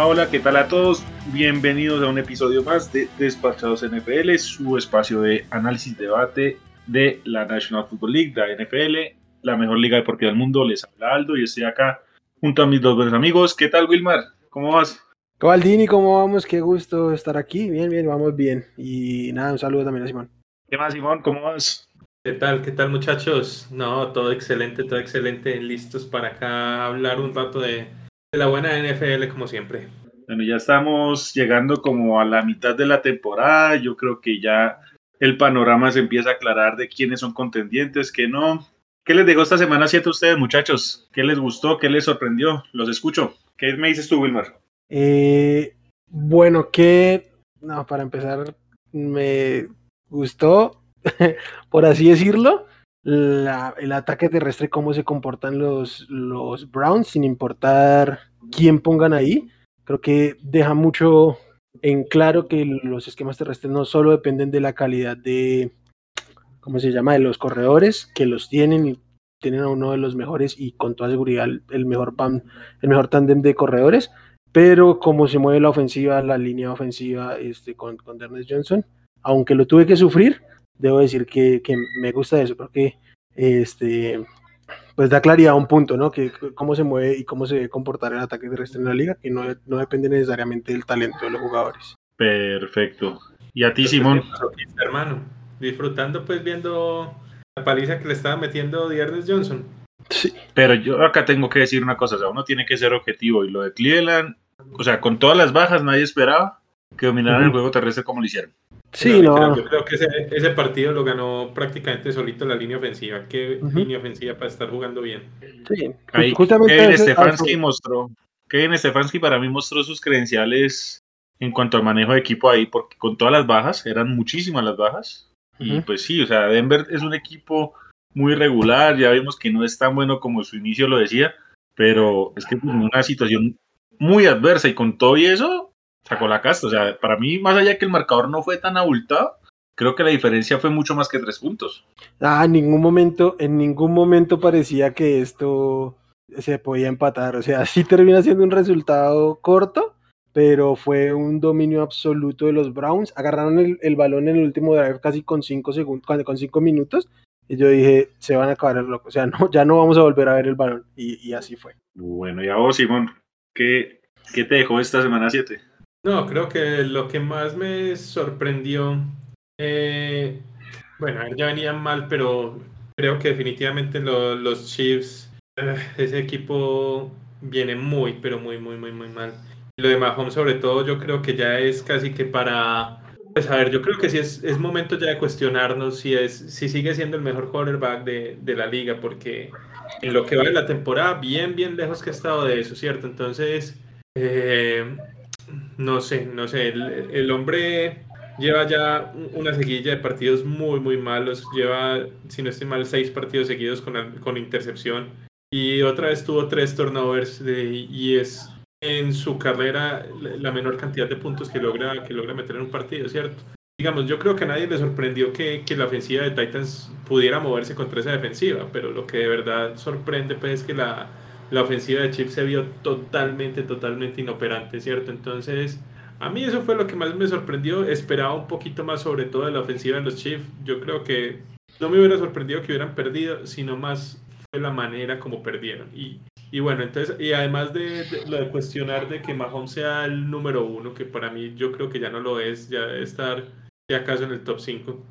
Hola, hola, ¿qué tal a todos? Bienvenidos a un episodio más de Despachados NFL, su espacio de análisis, debate de la National Football League, la NFL, la mejor liga deportiva del mundo. Les habla Aldo y estoy acá junto a mis dos buenos amigos. ¿Qué tal, Wilmar? ¿Cómo vas? Cobaldini, ¿cómo vamos? Qué gusto estar aquí. Bien, bien, vamos bien. Y nada, un saludo también a Simón. ¿Qué más, Simón? ¿Cómo vas? ¿Qué tal? ¿Qué tal, muchachos? No, todo excelente, todo excelente. Listos para acá hablar un rato de, de la buena NFL, como siempre. Bueno, ya estamos llegando como a la mitad de la temporada. Yo creo que ya el panorama se empieza a aclarar de quiénes son contendientes, qué no. ¿Qué les dejó esta semana 7 a ustedes, muchachos? ¿Qué les gustó? ¿Qué les sorprendió? Los escucho. ¿Qué me dices tú, Wilmar? Eh, bueno, que, no, para empezar, me gustó, por así decirlo, el ataque terrestre, cómo se comportan los, los Browns, sin importar quién pongan ahí. Creo que deja mucho en claro que los esquemas terrestres no solo dependen de la calidad de, ¿cómo se llama?, de los corredores, que los tienen tienen a uno de los mejores y con toda seguridad el, mejor pan, el mejor tándem de corredores, pero cómo se mueve la ofensiva, la línea ofensiva este, con, con Johnson, aunque lo tuve que sufrir, debo decir que, que me gusta eso, porque este, pues da claridad a un punto, ¿no? Que cómo se mueve y cómo se debe comportar el ataque terrestre en la liga, que no, no depende necesariamente del talento de los jugadores. Perfecto. ¿Y a ti, Simón? Masoquista, hermano. Disfrutando, pues, viendo la paliza que le estaba metiendo Diernes Johnson. Sí. Pero yo acá tengo que decir una cosa, o sea, uno tiene que ser objetivo y lo de Cleveland, o sea, con todas las bajas nadie esperaba que dominaran el juego terrestre como lo hicieron. Sí, no. Yo creo que ese, ese partido lo ganó prácticamente solito la línea ofensiva. Qué línea ofensiva para estar jugando bien. Sí, Ahí justamente Kevin ese- Stefanski mostró, Kevin Stefanski para mí mostró sus credenciales en cuanto al manejo de equipo ahí, porque con todas las bajas, eran muchísimas las bajas, y pues sí, o sea, Denver es un equipo muy regular, ya vimos que no es tan bueno como su inicio lo decía, pero es que en una situación muy adversa y con todo y eso, sacó la casta, o sea, para mí, más allá que el marcador no fue tan abultado, creo que la diferencia fue mucho más que tres puntos. Ah, en ningún momento, en ningún momento parecía que esto se podía empatar. O sea, sí termina siendo un resultado corto, pero fue un dominio absoluto de los Browns. Agarraron el, el balón en el último drive casi con cinco segundos, con cinco minutos. Y yo dije, se van a acabar el loco. O sea, no, ya no vamos a volver a ver el balón. Y, y así fue. Bueno, y a vos, Simón, ¿qué, qué te dejó esta semana 7? No, creo que lo que más me sorprendió, eh, bueno, ya venían mal, pero creo que definitivamente lo- los Chiefs, eh, ese equipo viene muy, pero muy, muy, muy, muy mal. Lo de Mahomes, sobre todo, yo creo que ya es casi que para, pues a ver, yo creo que sí es, es momento ya de cuestionarnos si es, si sigue siendo el mejor quarterback de, de la liga, porque en lo que va de la temporada, bien, bien lejos que ha estado de eso, ¿cierto? Entonces, eh, no sé, no sé, el, hombre lleva ya un- una seguilla de partidos muy, muy malos, lleva, si no estoy mal, seis partidos seguidos con, con intercepción. Y otra vez tuvo tres turnovers de- y es en su carrera la menor cantidad de puntos que logra, que logra meter en un partido, ¿cierto? Digamos, yo creo que a nadie le sorprendió que, que la ofensiva de Titans pudiera moverse contra esa defensiva, pero lo que de verdad sorprende pues es que la, la ofensiva de Chiefs se vio totalmente, totalmente inoperante, ¿cierto? Entonces, a mí eso fue lo que más me sorprendió. Esperaba un poquito más sobre todo de la ofensiva de los Chiefs. Yo creo que no me hubiera sorprendido que hubieran perdido, sino más fue la manera como perdieron. Y, y bueno, entonces, y además de, de lo de cuestionar de que Mahomes sea el número uno, que para mí yo creo que ya no lo es, ya debe estar, si acaso, en el top 5.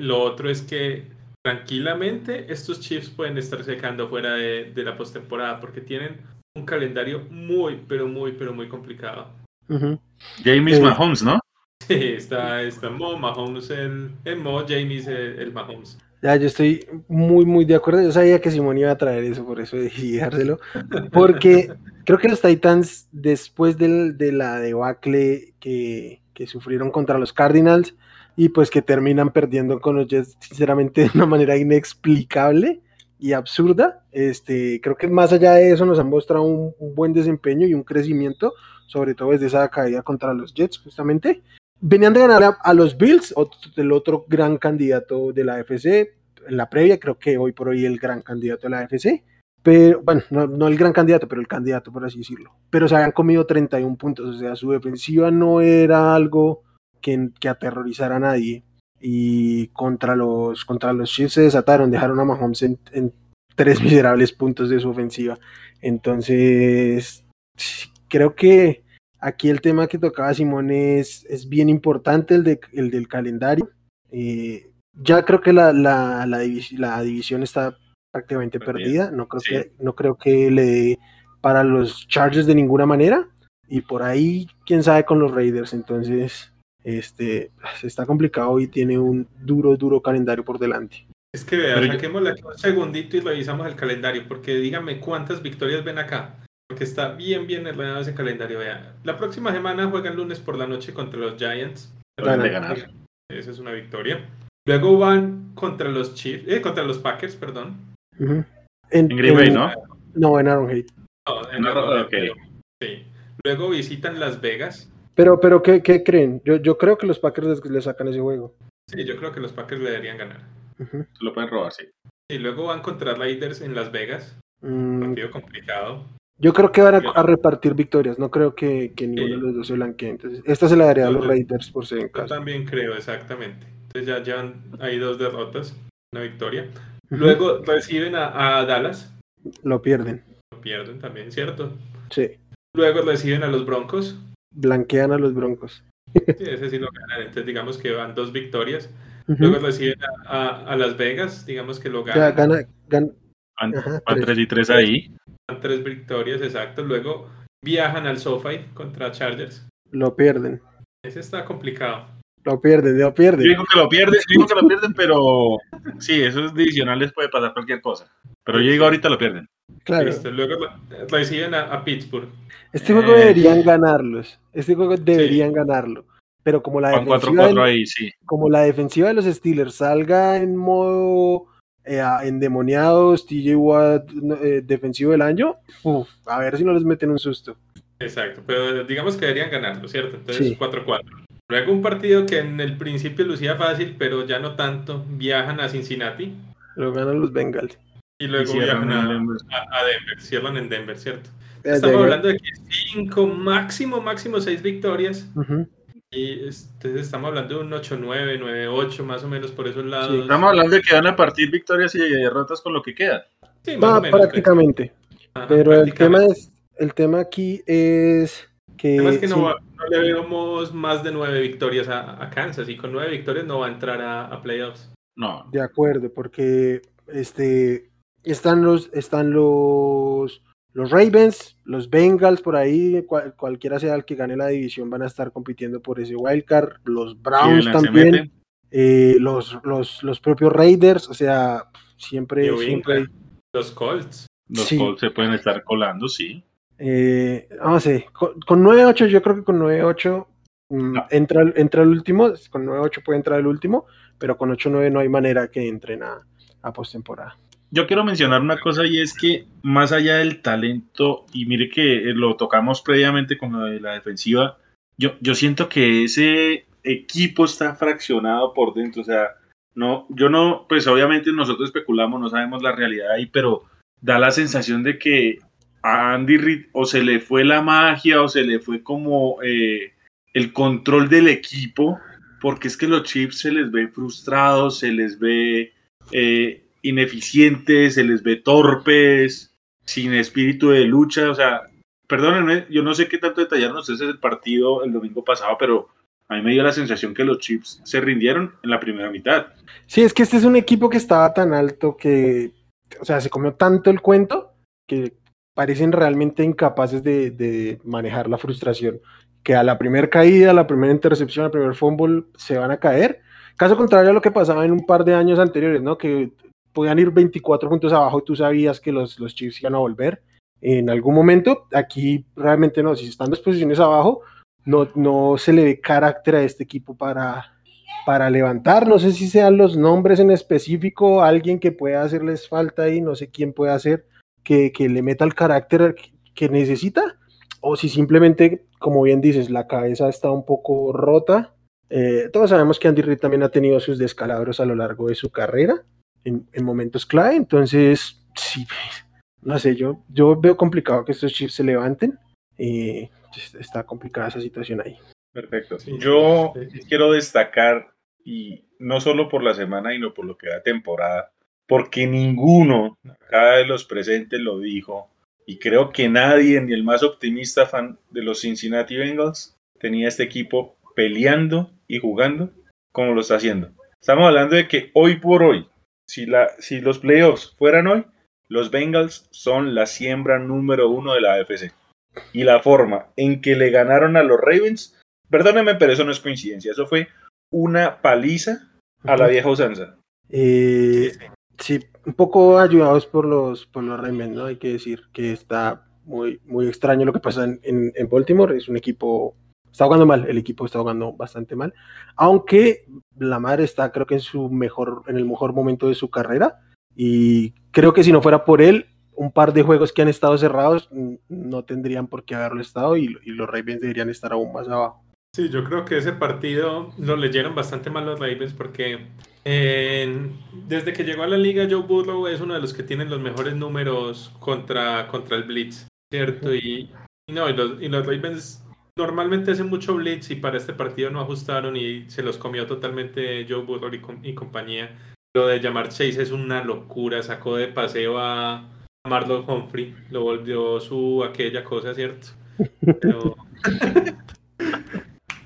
lo otro es que tranquilamente estos Chiefs pueden estar secando fuera de, de la postemporada porque tienen un calendario muy, pero muy, pero muy complicado. Ujú. James Eh, Mahomes, ¿no? Sí, está, está Mo, Mahomes el, el Mo, James el, el Mahomes. Ya, yo estoy muy, muy de acuerdo. Yo sabía que Simón iba a traer eso, por eso decidí dejárselo. Porque creo que los Titans, después del- de la debacle que, que sufrieron contra los Cardinals y pues que terminan perdiendo con los Jets, sinceramente, de una manera inexplicable y absurda, este, creo que más allá de eso nos han mostrado un, un buen desempeño y un crecimiento, sobre todo desde esa caída contra los Jets, justamente. Venían de ganar a, a los Bills, otro- el otro gran candidato de la FC, en la previa, creo que hoy por hoy el gran candidato de la FC. pero bueno, no, no, el gran candidato, pero el candidato, por así decirlo. Pero se habían comido 31 puntos, o sea, su defensiva no era algo que, que aterrorizara a nadie. Y contra los, contra los Chiefs se desataron, dejaron a Mahomes en, en tres miserables puntos de su ofensiva. Entonces, creo que aquí el tema que tocaba Simón es, es bien importante, el, de, el del calendario. Eh, ya creo que la, la, la, divis la división está prácticamente perdida. No creo, sí. que, no creo que le dé para los Chargers de ninguna manera. Y por ahí, quién sabe con los Raiders. Entonces, este, está complicado y tiene un duro, duro calendario por delante. Es que vea, saquémosle aquí un segundito y revisamos el calendario, porque díganme cuántas victorias ven acá. Porque está bien, bien ordenado ese calendario. Vea, la próxima semana juegan lunes por la noche contra los Giants. Van de ganar. Esa es una victoria. Luego van contra los Chiefs, eh, contra los Packers, perdón. Uh -huh. En, en, Green Bay, ¿no? No, en Arrowhead. No, en Arrowhead. Okay. Sí. Luego visitan Las Vegas. Pero, pero ¿qué, qué creen? Yo, yo creo que los Packers les, les, sacan ese juego. Sí, yo creo que los Packers le deberían ganar. Uh -huh. Lo pueden robar, sí. Y luego van contra Raiders en Las Vegas. Mm, Partido complicado. Yo creo que van a, a repartir victorias. No creo que, que ninguno sí. de los dos se blanquee. Entonces, esta se la daría a los Raiders por ser en Yo casa. también creo, exactamente. Entonces ya llevan ahí dos derrotas, una victoria. Uh -huh. Luego reciben a, a, Dallas. Lo pierden. Lo pierden también, ¿cierto? Sí. Luego reciben a los Broncos. Blanquean a los Broncos. Sí, ese sí lo ganan. Entonces digamos que van dos victorias. Uh -huh. Luego reciben a, a, a, Las Vegas, digamos que lo ganan. Ya, gana, gana. Van, Ajá, van 3 y 3 ahí. Van 3 victorias, exacto. Luego viajan al SoFi contra Chargers. Lo pierden. Ese está complicado. Lo pierden, lo pierden. Yo digo que lo pierden, yo digo que lo pierden, pero sí, esos divisionales puede pasar cualquier cosa. Pero yo digo ahorita lo pierden. Claro. Listo. Luego reciben a, a Pittsburgh. Este juego eh... deberían ganarlos. Este juego deberían sí. ganarlo. Pero como la, defensiva 4 -4 del, ahí, sí. como la defensiva de los Steelers salga en modo eh, endemoniados, TJ Watt eh, defensivo del año, uf, a ver si no les meten un susto. Exacto, pero digamos que deberían ganarlo, ¿cierto? Entonces 4-4. Sí. Luego un partido que en el principio lucía fácil, pero ya no tanto. Viajan a Cincinnati. Lo ganan los Bengals. Y luego y viajan a, a, a, Denver. Cierran en Denver, ¿cierto? Eh, Estamos Denver. hablando de que 5, máximo, máximo 6 victorias. Uh -huh. Y entonces estamos hablando de un 8-9, 9-8 más o menos por esos lados. Sí, estamos hablando de que van a partir victorias y derrotas con lo que queda. Sí, más Va, o menos, prácticamente. Ajá, pero prácticamente. el tema es el tema aquí es que, es que no. No, le vemos más de nueve victorias a, a, Kansas y con nueve victorias no va a entrar a, a, playoffs. No. De acuerdo, porque este están los están los los Ravens, los Bengals por ahí, cual, cualquiera sea el que gane la división van a estar compitiendo por ese wildcard, los Browns también, eh, los, los, los propios Raiders, o sea, siempre, siempre los Colts. Los sí. Colts se pueden estar colando, sí. Eh, no sé, con, con 9-8 yo creo que con 9-8 mm, no. entra, entra el último, con 9-8 puede entrar el último, pero con 8-9 no hay manera que entren a, a postemporada. Yo quiero mencionar una cosa y es que más allá del talento, y mire que lo tocamos previamente con lo de la defensiva, yo, yo siento que ese equipo está fraccionado por dentro, o sea, no, yo no, pues obviamente nosotros especulamos, no sabemos la realidad ahí, pero da la sensación de que a Andy Reid o se le fue la magia o se le fue como eh, el control del equipo, porque es que los Chiefs se les ve frustrados, se les ve eh, ineficientes, se les ve torpes, sin espíritu de lucha, o sea, perdónenme, yo no sé qué tanto detallaron ustedes el partido el domingo pasado, pero a mí me dio la sensación que los Chiefs se rindieron en la primera mitad. Sí, es que este es un equipo que estaba tan alto que, o sea, se comió tanto el cuento que parecen realmente incapaces de, de manejar la frustración, que a la primera caída, a la primera intercepción, al primer fumble se van a caer. Caso contrario a lo que pasaba en un par de años anteriores, ¿no? Que podían ir 24 puntos abajo y tú sabías que los, los Chiefs iban a volver en algún momento. Aquí realmente no, si están dos posiciones abajo, no, no se le ve carácter a este equipo para, para levantar. No sé si sean los nombres en específico, alguien que pueda hacerles falta ahí, no sé quién puede hacer que, que le meta el carácter que necesita, o si simplemente, como bien dices, la cabeza está un poco rota. Eh, todos sabemos que Andy Reid también ha tenido sus descalabros a lo largo de su carrera en, en momentos clave, entonces sí, no sé, yo, yo veo complicado que estos Chiefs se levanten. y está complicada esa situación ahí. Perfecto. Yo quiero destacar, y no solo por la semana, sino por lo que da temporada, porque ninguno, cada de los presentes lo dijo, y creo que nadie, ni el más optimista fan de los Cincinnati Bengals, tenía este equipo peleando y jugando como lo está haciendo. Estamos hablando de que hoy por hoy, si, la, si los playoffs fueran hoy, los Bengals son la siembra número uno de la AFC. Y la forma en que le ganaron a los Ravens, perdónenme, pero eso no es coincidencia, eso fue una paliza a la vieja usanza. Eh, sí, un poco ayudados por los, por los ¿no? Hay que decir que está muy, muy extraño lo que pasa en, en, Baltimore. Es un equipo, está jugando mal, el equipo está jugando bastante mal. Aunque la madre está, creo que en su mejor, en el mejor momento de su carrera. Y creo que si no fuera por él, un par de juegos que han estado cerrados no tendrían por qué haberlo estado y, y los Ravens deberían estar aún más abajo. Sí, yo creo que ese partido lo leyeron bastante mal los Ravens porque desde que llegó a la liga, Joe Burrow es uno de los que tienen los mejores números contra, contra el Blitz, ¿cierto? Y, no, y los, y los Ravens normalmente hacen mucho Blitz y para este partido no ajustaron y se los comió totalmente Joe Burrow y, compañía. Lo de llamar Chase es una locura, sacó de paseo a Marlon Humphrey, lo volvió su aquella cosa, ¿cierto? Pero...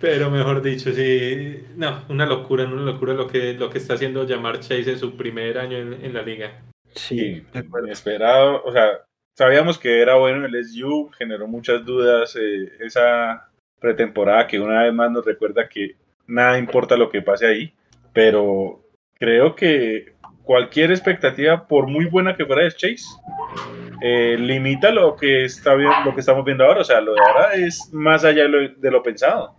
Pero mejor dicho, sí, no, una locura, una locura lo que, lo que está haciendo llamar Chase en su primer año en, la liga. Sí, inesperado, o sea, sabíamos que era bueno el SU, generó muchas dudas eh, esa pretemporada que una vez más nos recuerda que nada importa lo que pase ahí, pero creo que cualquier expectativa, por muy buena que fuera de Chase, eh, limita lo que está bien, lo que estamos viendo ahora. O sea, lo de ahora es más allá de lo, pensado.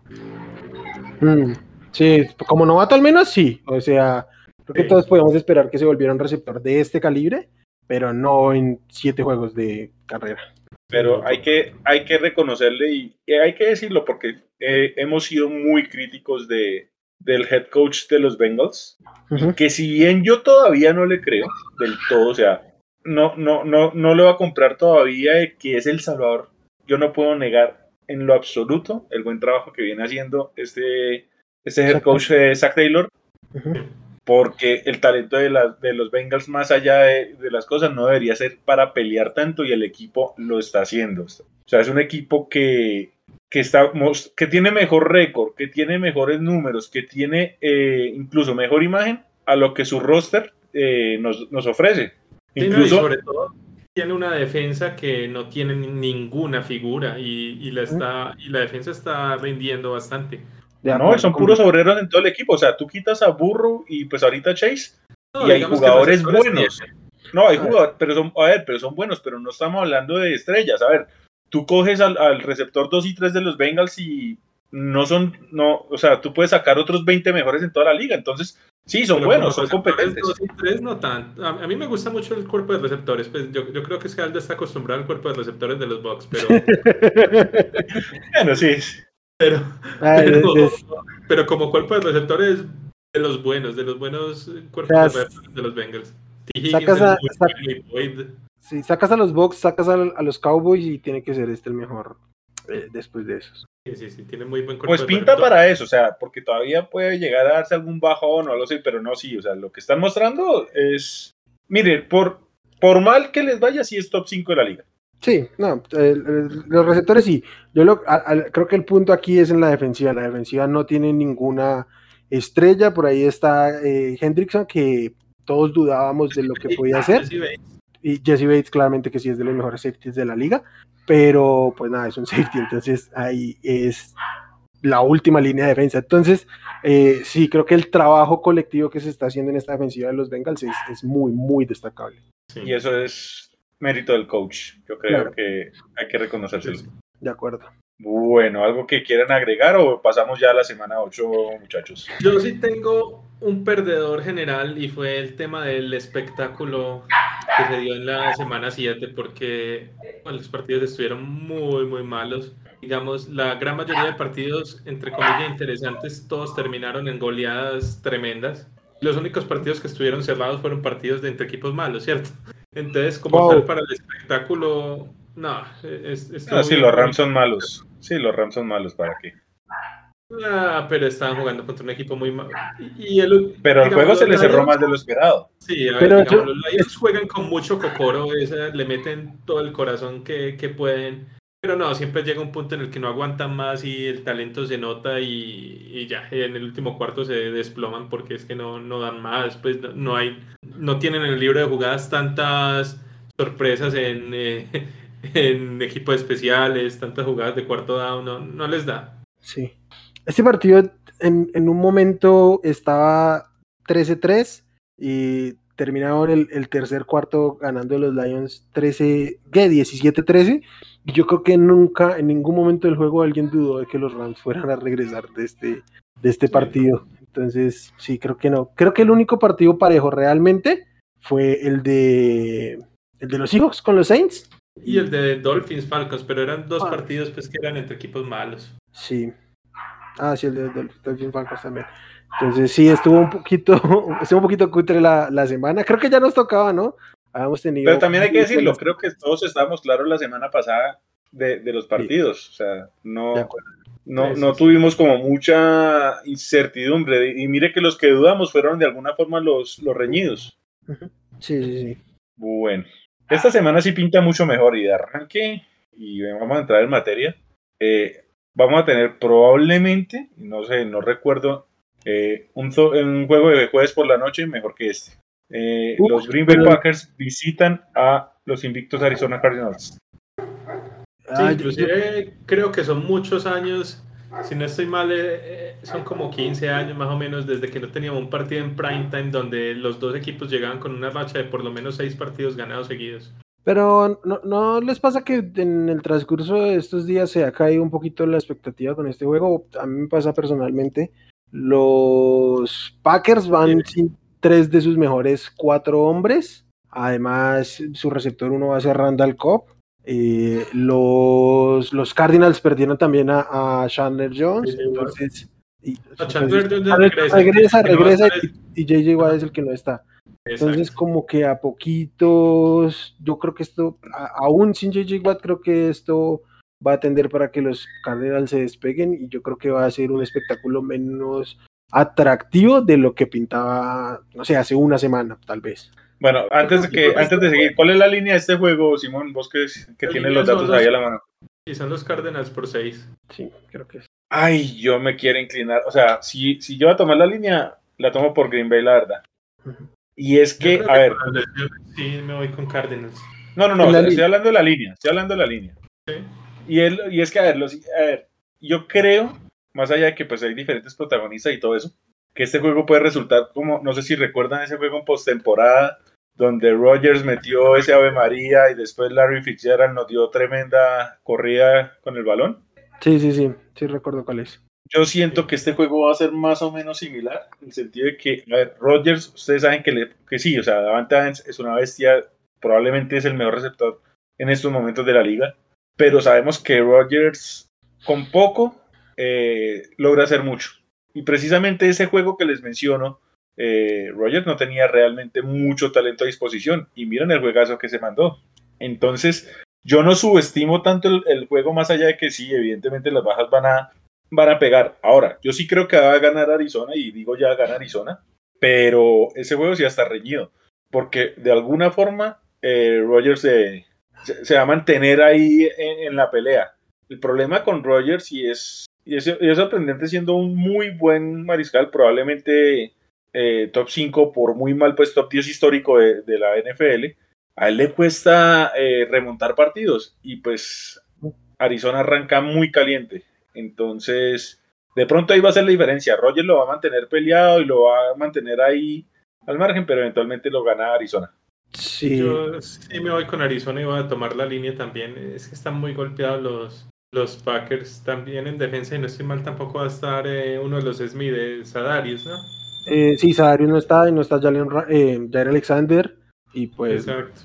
Mm, sí, como novato al menos sí. O sea, creo que todos podemos esperar que se volviera un receptor de este calibre, pero no en siete juegos de carrera. Pero hay que, hay que reconocerle y, hay que decirlo porque eh, hemos sido muy críticos de, del head coach de los Bengals. Que si bien yo todavía no le creo del todo, o sea, no, no, no, no le va a comprar todavía que es El Salvador. Yo no puedo negar en lo absoluto el buen trabajo que viene haciendo este, este head coach de Zach Taylor. Porque el talento de, de los Bengals, más allá de, las cosas, no debería ser para pelear tanto y el equipo lo está haciendo. O sea, es un equipo que, que, está, que tiene mejor récord, que tiene mejores números, que tiene eh, incluso mejor imagen a lo que su roster eh, nos, nos ofrece. Incluso, sobre todo tiene una defensa que no tiene ninguna figura y, la, está, y la defensa está rindiendo bastante. no, son puros obreros en todo el equipo. O sea, tú quitas a Burro y pues ahorita Chase y hay jugadores buenos. No, hay jugadores, pero son, a ver, pero son buenos, pero no estamos hablando de estrellas. A ver, tú coges al, al receptor 2 y 3 de los Bengals y no son, no, o sea, tú puedes sacar otros 20 mejores en toda la liga. Entonces, Sí, son buenos, son competentes. no tanto. A, mí me gusta mucho el cuerpo de receptores. Pues yo, yo creo que es que Aldo está acostumbrado al cuerpo de receptores de los Bucks, pero. bueno, sí. Pero, pero, como cuerpo de receptores de los buenos, de los buenos cuerpos de receptores de los Bengals. Sacas a, si sacas a los Bucks, sacas a, a, los Cowboys y tiene que ser este el mejor eh, después de esos. Sí, sí, sí, tiene muy buen cuerpo Pues pinta para eso, o sea, porque todavía puede llegar a darse algún bajón o algo así, pero no, sí, o sea, lo que están mostrando es. Mire, por, por mal que les vaya, sí es top 5 de la liga. Sí, no, los receptores sí. Yo lo, creo que el punto aquí es en la defensiva. La defensiva no tiene ninguna estrella. Por ahí está eh, Hendrickson, que todos dudábamos de lo que podía hacer. Y Jesse Bates, claramente que sí es de los mejores safeties de la liga pero pues nada, es un safety, entonces ahí es la última línea de defensa. Entonces, eh, sí, creo que el trabajo colectivo que se está haciendo en esta defensiva de los Bengals es, muy, muy destacable. Y eso es mérito del coach. Yo creo que hay que reconocérselo. De acuerdo. Bueno, ¿algo que quieran agregar o pasamos ya a la semana 8, muchachos? Yo sí tengo un perdedor general y fue el tema del espectáculo que se dio en la semana 7 porque los partidos estuvieron muy, muy malos. Digamos, la gran mayoría de partidos, entre comillas, interesantes, todos terminaron en goleadas tremendas. Los únicos partidos que estuvieron cerrados fueron partidos de entre equipos malos, ¿cierto? Entonces, como tal, para el espectáculo, no. Es, no sí, los Rams son malos. Sí, los Rams son malos, ¿para qué? Ah, pero estaban jugando contra un equipo muy malo. pero el juego se les cerró más de lo esperado. Sí, pero los Lions juegan con mucho cocoro, le meten todo el corazón que, que, pueden. Pero no, siempre llega un punto en el que no aguantan más y el talento se nota y, y ya, en el último cuarto se desploman porque es que no, no dan más. Pues no, hay, no tienen en el libro de jugadas tantas sorpresas en, eh, en equipos especiales, tantas jugadas de cuarto down, no, no les da. Sí. Este partido en, en un momento estaba 13-3 y terminaron el, el, tercer cuarto ganando los Lions 13, ¿qué? 17-13. Y yo creo que nunca, en ningún momento del juego, alguien dudó de que los Rams fueran a regresar de este, de este partido. Entonces, sí, creo que no. Creo que el único partido parejo realmente fue el de, el de los Seahawks con los Saints. Y el de Dolphins Falcons, pero eran dos ah. partidos pues que eran entre equipos malos. Sí, Ah, sí, el de, Dolphin Falcons también. Entonces sí, estuvo un poquito, estuvo un poquito cutre la, la semana. Creo que ya nos tocaba, ¿no? Habíamos tenido. Pero también hay que decirlo, creo que todos estábamos claros la semana pasada de, de los partidos. O sea, no, no, no tuvimos como mucha incertidumbre. Y mire que los que dudamos fueron de alguna forma los, los reñidos. Sí, sí, sí. Bueno, esta semana sí pinta mucho mejor y de arranque, y vamos a entrar en materia. Eh, vamos a tener probablemente, no sé, no recuerdo, eh, un, juego de jueves por la noche mejor que este. Eh, los Green Bay Packers visitan a los invictos Arizona Cardinals. Sí, inclusive creo que son muchos años, si no estoy mal, eh, son como 15 años más o menos desde que no teníamos un partido en prime time donde los dos equipos llegaban con una racha de por lo menos 6 partidos ganados seguidos. Pero ¿no, ¿no, les pasa que en el transcurso de estos días se ha caído un poquito la expectativa con este juego? A mí me pasa personalmente. Los Packers van sin tres de sus mejores cuatro hombres. Además, su receptor uno va a ser Randall Cobb. Eh, los, los Cardinals perdieron también a, Chandler Jones. entonces, y, Chandler regresa, regresa, regresa y, y JJ Watt es el que no está. Entonces, como que a poquitos, yo creo que esto, aún sin JJ Watt, creo que esto va a tender para que los Cardinals se despeguen y yo creo que va a ser un espectáculo menos atractivo de lo que pintaba, no sé, hace una semana, tal vez. Bueno, antes de que, antes de seguir, ¿cuál es la línea de este juego, Simón? Vos que, que tienes los datos ahí a la mano. Y son los Cardinals por 6. Sí, creo que es. Ay, yo me quiero inclinar. O sea, si, si yo voy a tomar la línea, la tomo por Green Bay, la verdad. Y es que, a ver. Sí, me voy con Cardinals. No, no, no, estoy hablando de la línea, estoy hablando de la línea. Sí. Y, y es que, a ver, a ver, yo creo, más allá de que pues hay diferentes protagonistas y todo eso, que este juego puede resultar como, no sé si recuerdan ese juego en postemporada, donde Rogers metió ese Ave María y después Larry Fitzgerald nos dio tremenda corrida con el balón. Sí, sí, sí, sí recuerdo cuál es. Yo siento que este juego va a ser más o menos similar, en el sentido de que, a ver, Rodgers, ustedes saben que, le, que sí, o sea, Davante Adams es una bestia, probablemente es el mejor receptor en estos momentos de la liga, pero sabemos que Rodgers con poco eh, logra hacer mucho. Y precisamente ese juego que les menciono, eh, Rodgers no tenía realmente mucho talento a disposición, y miren el juegazo que se mandó. Entonces, yo no subestimo tanto el juego más allá de que sí, evidentemente las bajas van a van a pegar. Ahora, yo sí creo que va a ganar Arizona y digo ya gana Arizona, pero ese juego sí está reñido, porque de alguna forma eh, Rogers se, va a mantener ahí en, la pelea. El problema con Rogers y es, y es, sorprendente siendo un muy buen mariscal, probablemente eh, top 5 por muy mal pues top 10 histórico de, la NFL, a él le cuesta eh, remontar partidos y pues Arizona arranca muy caliente. Entonces, de pronto ahí va a ser la diferencia. Roger lo va a mantener peleado y lo va a mantener ahí al margen, pero eventualmente lo gana Arizona. Sí. Yo sí me voy con Arizona y voy a tomar la línea también. Es que están muy golpeados los, los Packers también en defensa y no estoy mal tampoco va a estar eh, uno de los Smith, de Sadarius, ¿no? Eh, sí, Sadarius no está y no está Jalen, eh, Alexander y pues... Exacto.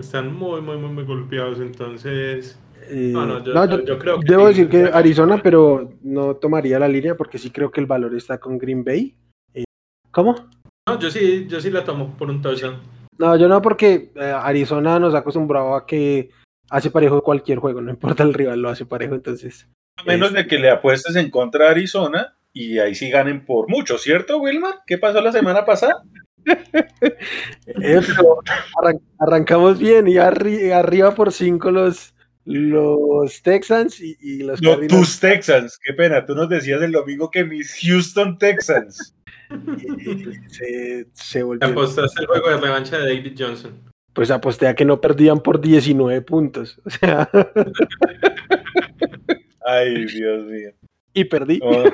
Están muy, muy, muy, muy golpeados, entonces eh, no, yo, creo debo decir que Arizona, pero no tomaría la línea porque sí creo que el valor está con Green Bay. Eh, ¿Cómo? No, yo sí, yo sí la tomo por un touchdown. No, yo no, porque eh, Arizona nos ha acostumbrado a que hace parejo cualquier juego, no importa el rival, lo hace parejo, entonces. A menos de que le apuestes en contra de Arizona y ahí sí ganen por mucho, ¿cierto, Wilmar? ¿Qué pasó la semana pasada? Eh, pero arran- arrancamos bien y arri- arriba por cinco los, los Texans y, y los No, tus Texans, qué pena, tú nos decías el domingo que mis Houston Texans. y se, volvieron. apostaste el juego de revancha de David Johnson. Pues aposté a que no perdían por 19 puntos. O sea, Ay, Dios mío. y perdí. Oh.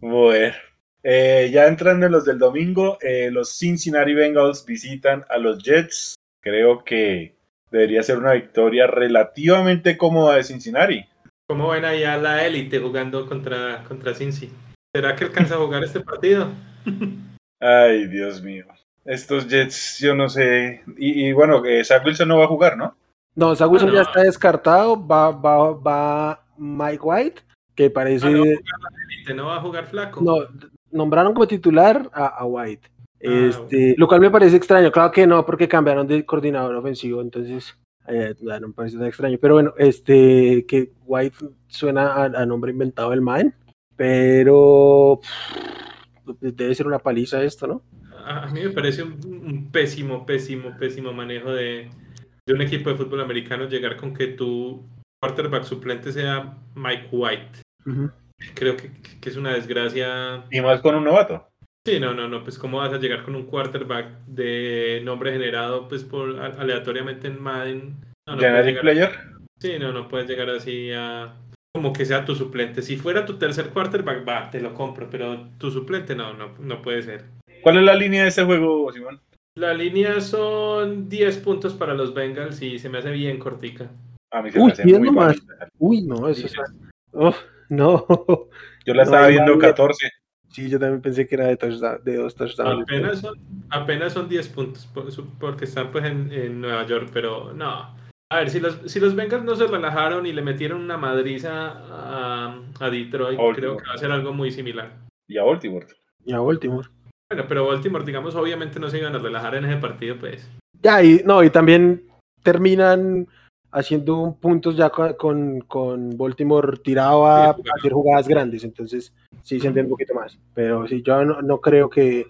Bueno, Eh, ya entrando en los del domingo, eh, los Cincinnati Bengals visitan a los Jets. Creo que debería ser una victoria relativamente cómoda de Cincinnati. ¿Cómo ven ahí a la élite jugando contra, contra Cincy? ¿Será que alcanza a jugar este partido? Ay, Dios mío. Estos Jets, yo no sé. Y, y bueno, eh, Zach Wilson no va a jugar, ¿no? No, Saguson Ah, ya está descartado. Va, va, va Mike White, que parece. Ah, no va a jugar la élite, no va a jugar flaco. No, nombraron como titular a, a White. Ah, Este, Lo cual me parece extraño. Claro que no, porque cambiaron de coordinador ofensivo, entonces eh, no me parece tan extraño. Pero bueno, este, que White suena a, a nombre inventado del Main, pero pff, debe ser una paliza esto, ¿no? A a mí me parece un, un pésimo, pésimo, pésimo manejo de, de un equipo de fútbol americano llegar con que tu quarterback suplente sea Mike White. Creo que, que es una desgracia. Y más con un novato. Sí, no, no, no, pues cómo vas a llegar con un quarterback de nombre generado pues por aleatoriamente en Madden. No, no puedes Generic llegar- player. Sí, no, no puedes llegar así a como que sea tu suplente. Si fuera tu tercer quarterback, va, te lo compro, pero tu suplente no, no, no puede ser. ¿Cuál es la línea de este juego, Simón? La línea son 10 puntos para los Bengals y se me hace bien cortica. A mí se Uy, me hace 10 muy nomás. Uy, no, eso está. Oh, no. Yo la No, estaba viendo nadie. 14. Sí, yo también pensé que era de, touchdown- de dos touchdowns. Apenas son, apenas son 10 puntos por- porque están pues en, en Nueva York, pero no. A ver, si los, si los Bengals no se relajaron y le metieron una madriza a, a Detroit, Baltimore. creo que va a ser algo muy similar. Y a Baltimore. Y a Baltimore. Bueno, pero Baltimore, digamos, obviamente no se iban a relajar en ese partido, pues. Ya, y no, y también terminan haciendo puntos ya con, con, Baltimore tirado a Sí, hacer jugadas grandes, entonces sí se entiende un poquito más. Pero sí, yo no, no creo que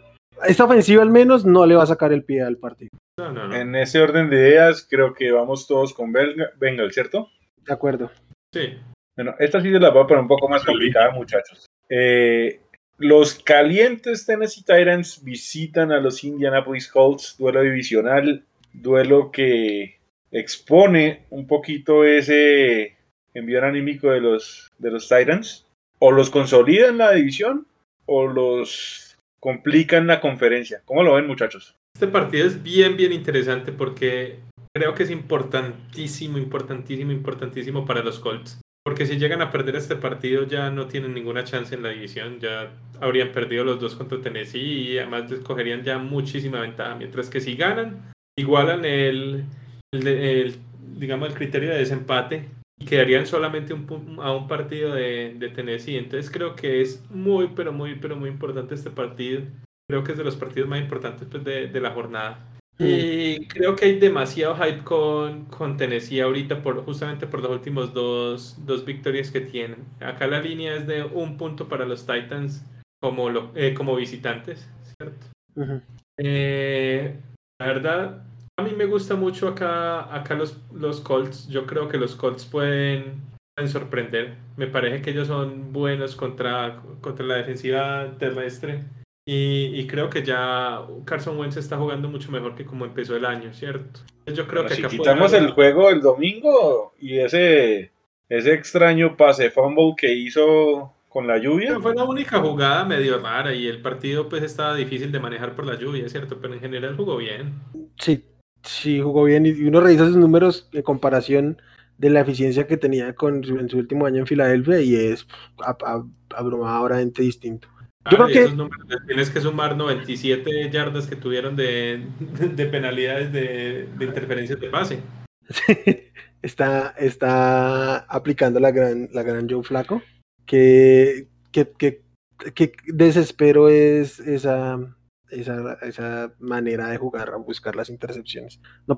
esta ofensiva al menos no le va a sacar el pie al partido. No, no, no. En ese orden de ideas, creo que vamos todos con Bengal, ¿cierto? De acuerdo. Sí. Bueno, esta sí se la voy a poner un poco más complicada, muchachos. Eh, los calientes Tennessee Titans visitan a los Indianapolis Colts, duelo divisional, duelo que expone un poquito ese envío anímico de los, de los Titans. O los consolida en la división o los complica en la conferencia. ¿Cómo lo ven, muchachos? Este partido es bien, bien interesante porque creo que es importantísimo, importantísimo, importantísimo para los Colts. Porque si llegan a perder este partido ya no tienen ninguna chance en la división, ya habrían perdido los dos contra Tennessee y además les cogerían ya muchísima ventaja. Mientras que si ganan, igualan el, el, el, digamos, el criterio de desempate y quedarían solamente un, a un partido de, de Tennessee. Entonces creo que es muy, pero muy, pero muy importante este partido. Creo que es de los partidos más importantes pues, de, de la jornada. Y creo que hay demasiado hype con, con Tennessee ahorita, por, justamente por los últimos dos, dos victorias que tienen. Acá la línea es de un punto para los Titans como, lo- eh, como visitantes, ¿cierto? Ujú. Eh, la verdad, a mí me gusta mucho acá, acá los, los Colts. Yo creo que los Colts pueden, pueden sorprender. Me parece que ellos son buenos contra, contra la defensiva terrestre. Y, y creo que ya Carson Wentz está jugando mucho mejor que como empezó el año, ¿cierto? Yo creo que si quitamos el juego del domingo y ese, ese extraño pase fumble que hizo con la lluvia, Pero Fue la única jugada medio rara y el partido pues estaba difícil de manejar por la lluvia, ¿cierto? Pero en general jugó bien. Sí, sí jugó bien y uno revisa sus números en comparación de la eficiencia que tenía con su- en su último año en Filadelfia y es abrumadoramente distinto. Yo Ah, creo que- números tienes que sumar 97 yardas que tuvieron de, de penalidades de, de interferencias de pase. está, está aplicando la gran, la gran Joe Flaco. Que, que, que, que desespero es esa, esa, esa manera de jugar a buscar las intercepciones. No,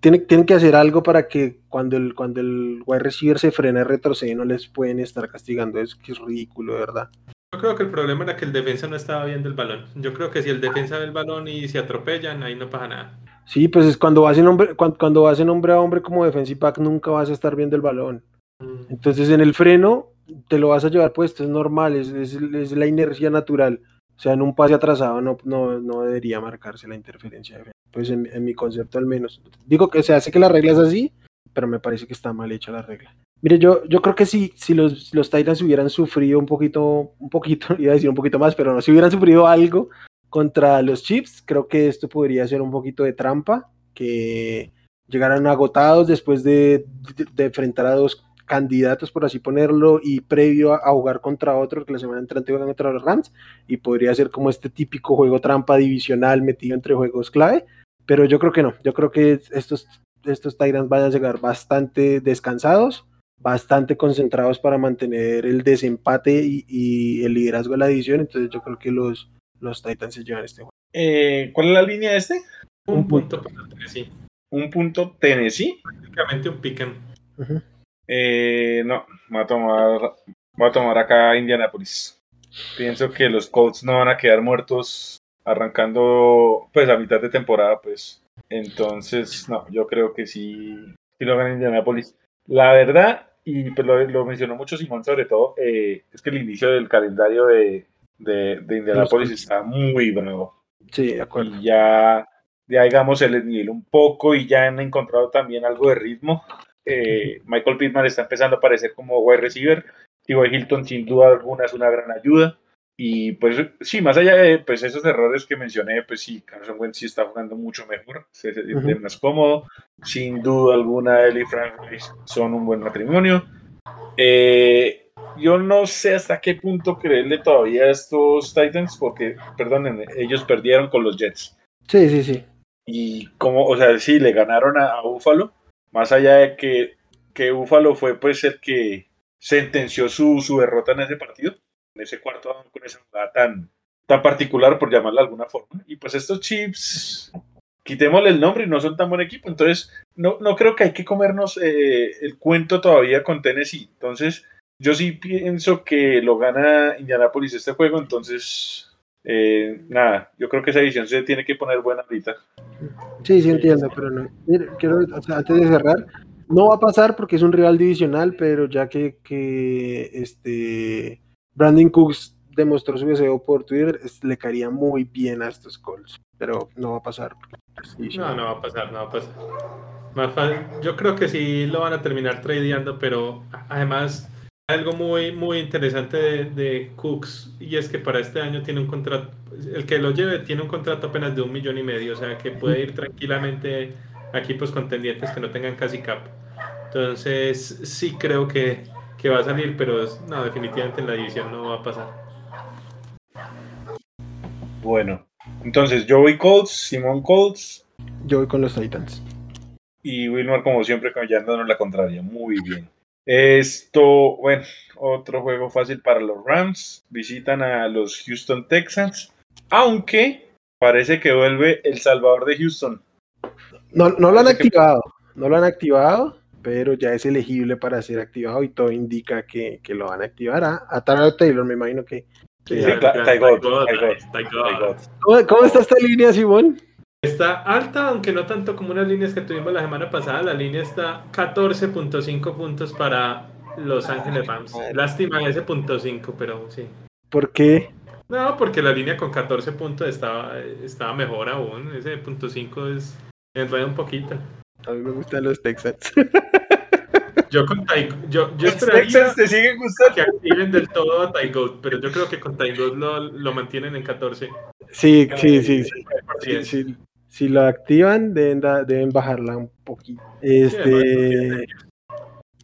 tienen, tienen que hacer algo para que cuando el, cuando el wide receiver se frene, retrocede, no les pueden estar castigando. Es que es ridículo, de verdad. Yo creo que el problema era que el defensa no estaba viendo el balón. Yo creo que si el defensa ve el balón y se atropellan, ahí no pasa nada. Sí, pues es cuando vas en hombre, cuando, cuando vas en hombre a hombre como defensive back, nunca vas a estar viendo el balón. Mm. Entonces en el freno te lo vas a llevar puesto, es normal, es, es- es la inercia natural. O sea, en un pase atrasado no, no, no debería marcarse la interferencia. Pues en, mi concepto al menos. Digo que se hace que la regla es así, pero me parece que está mal hecha la regla. Mire, yo, yo creo que si, si los, los Titans hubieran sufrido un poquito, un poquito, iba a decir un poquito más, pero no, si hubieran sufrido algo contra los Chiefs, creo que esto podría ser un poquito de trampa, que llegaran agotados después de, de- de enfrentar a dos candidatos, por así ponerlo, y previo a, a jugar contra otro, que la semana entrante juegan contra los Rams, y podría ser como este típico juego trampa divisional metido entre juegos clave, pero yo creo que no, yo creo que estos, estos Titans van a llegar bastante descansados, bastante concentrados para mantener el desempate y, y el liderazgo de la división, entonces yo creo que los, los Titans se llevan este juego. Eh, ¿Cuál es la línea de este? Un Un punto para Tennessee. Un punto Tennessee. Prácticamente un piquen. Ujú. Eh, no, voy a tomar, voy a tomar acá Indianapolis. Pienso que los Colts no van a quedar muertos arrancando pues a mitad de temporada, pues. Entonces, no, yo creo que sí, sí lo gana Indianapolis. La verdad, y pues lo, lo mencionó mucho Simón sobre todo, eh, es que el inicio del calendario de, de, de Indianapolis está muy bravo. Sí, de acuerdo. y ya, ya digamos, el nivel un poco y ya han encontrado también algo de ritmo. Eh, Michael Pittman está empezando a aparecer como wide receiver. T.Y. Hilton, sin duda alguna, es una gran ayuda. Y pues sí, más allá de pues, esos errores que mencioné, pues sí, Carson Wentz sí está jugando mucho mejor, se siente más cómodo. Sin duda alguna, él y Frank Reich son un buen matrimonio. Eh, yo no sé hasta qué punto creerle todavía a estos Titans, porque, perdonen, ellos perdieron con los Jets. Sí, sí, sí. Y como, o sea, sí, le ganaron a, a Buffalo, más allá de que, que Buffalo fue pues el que sentenció su, su derrota en ese partido, en ese cuarto con esa jugada tan, tan particular, por llamarla de alguna forma. Y pues estos Chiefs, quitémosle el nombre y no son tan buen equipo, entonces no, no creo que hay que comernos eh, el cuento todavía con Tennessee. Entonces, yo sí pienso que lo gana Indianapolis este juego, entonces... eh, nada, yo creo que esa edición se tiene que poner buena ahorita. Sí, sí entiendo, pero no. Mire, quiero, o sea, antes de cerrar, no va a pasar porque es un rival divisional, pero ya que, que este Brandon Cooks demostró su deseo por Twitter, es- le caería muy bien a estos Colts, pero no va a pasar. No, no va a pasar, no va a pasar. Más yo creo que sí lo van a terminar tradeando, pero además algo muy muy interesante de, de Cooks y es que para este año tiene un contrato, el que lo lleve tiene un contrato apenas de un millón y medio, o sea que puede ir tranquilamente a equipos contendientes que no tengan casi cap. Entonces sí creo que, que va a salir, pero es- no, definitivamente en la división no va a pasar. Bueno, entonces yo voy Colts, Simón Colts Yo voy con los Titans. y Wilmar como siempre dándonos la contraria. Muy bien. Esto, bueno, otro juego fácil para los Rams. Visitan a los Houston Texans. Aunque parece que vuelve el Salvador de Houston. No, no lo han Parece que- activado, no lo han activado, pero ya es elegible para ser activado y todo indica que, que lo van a activar a, a Tyrod Taylor, me imagino que. Sí, God, God. God. ¿Cómo, cómo está esta línea, Simón? Está alta, aunque no tanto como unas líneas que tuvimos la semana pasada. La línea está 14.5 puntos para Los Ángeles Rams. Lástima ese punto 5, pero sí. ¿Por qué? No, porque la línea con 14 puntos estaba, estaba mejor aún. Ese punto 5 es enreda un poquito. A mí me gustan los Texans. Yo con Ty, yo, yo Los Texans te siguen gustando. que activen del todo a Ty Goat, pero yo creo que con Ty Goat lo, lo mantienen en 14. Sí, sí, sí, sí. Por Sí, 10. sí. Si lo activan, deben, da- deben bajarla un poquito. Este.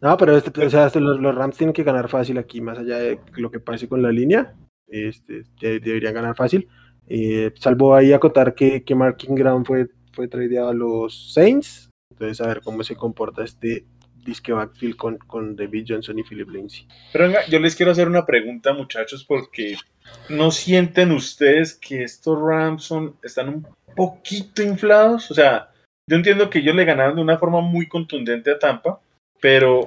No, pero este, o sea, este, los, los Rams tienen que ganar fácil aquí, más allá de lo que pase con la línea. Este, de- deberían ganar fácil. Eh, salvo ahí acotar que, que Mark Ingram fue, fue tradeado a los Saints. Entonces, a ver cómo se comporta este disque backfield con, con David Johnson y Philip Lindsay. Pero venga, yo les quiero hacer una pregunta, muchachos, porque ¿no sienten ustedes que estos Rams son, están un poquito inflados? O sea, yo entiendo que ellos le ganaron de una forma muy contundente a Tampa, pero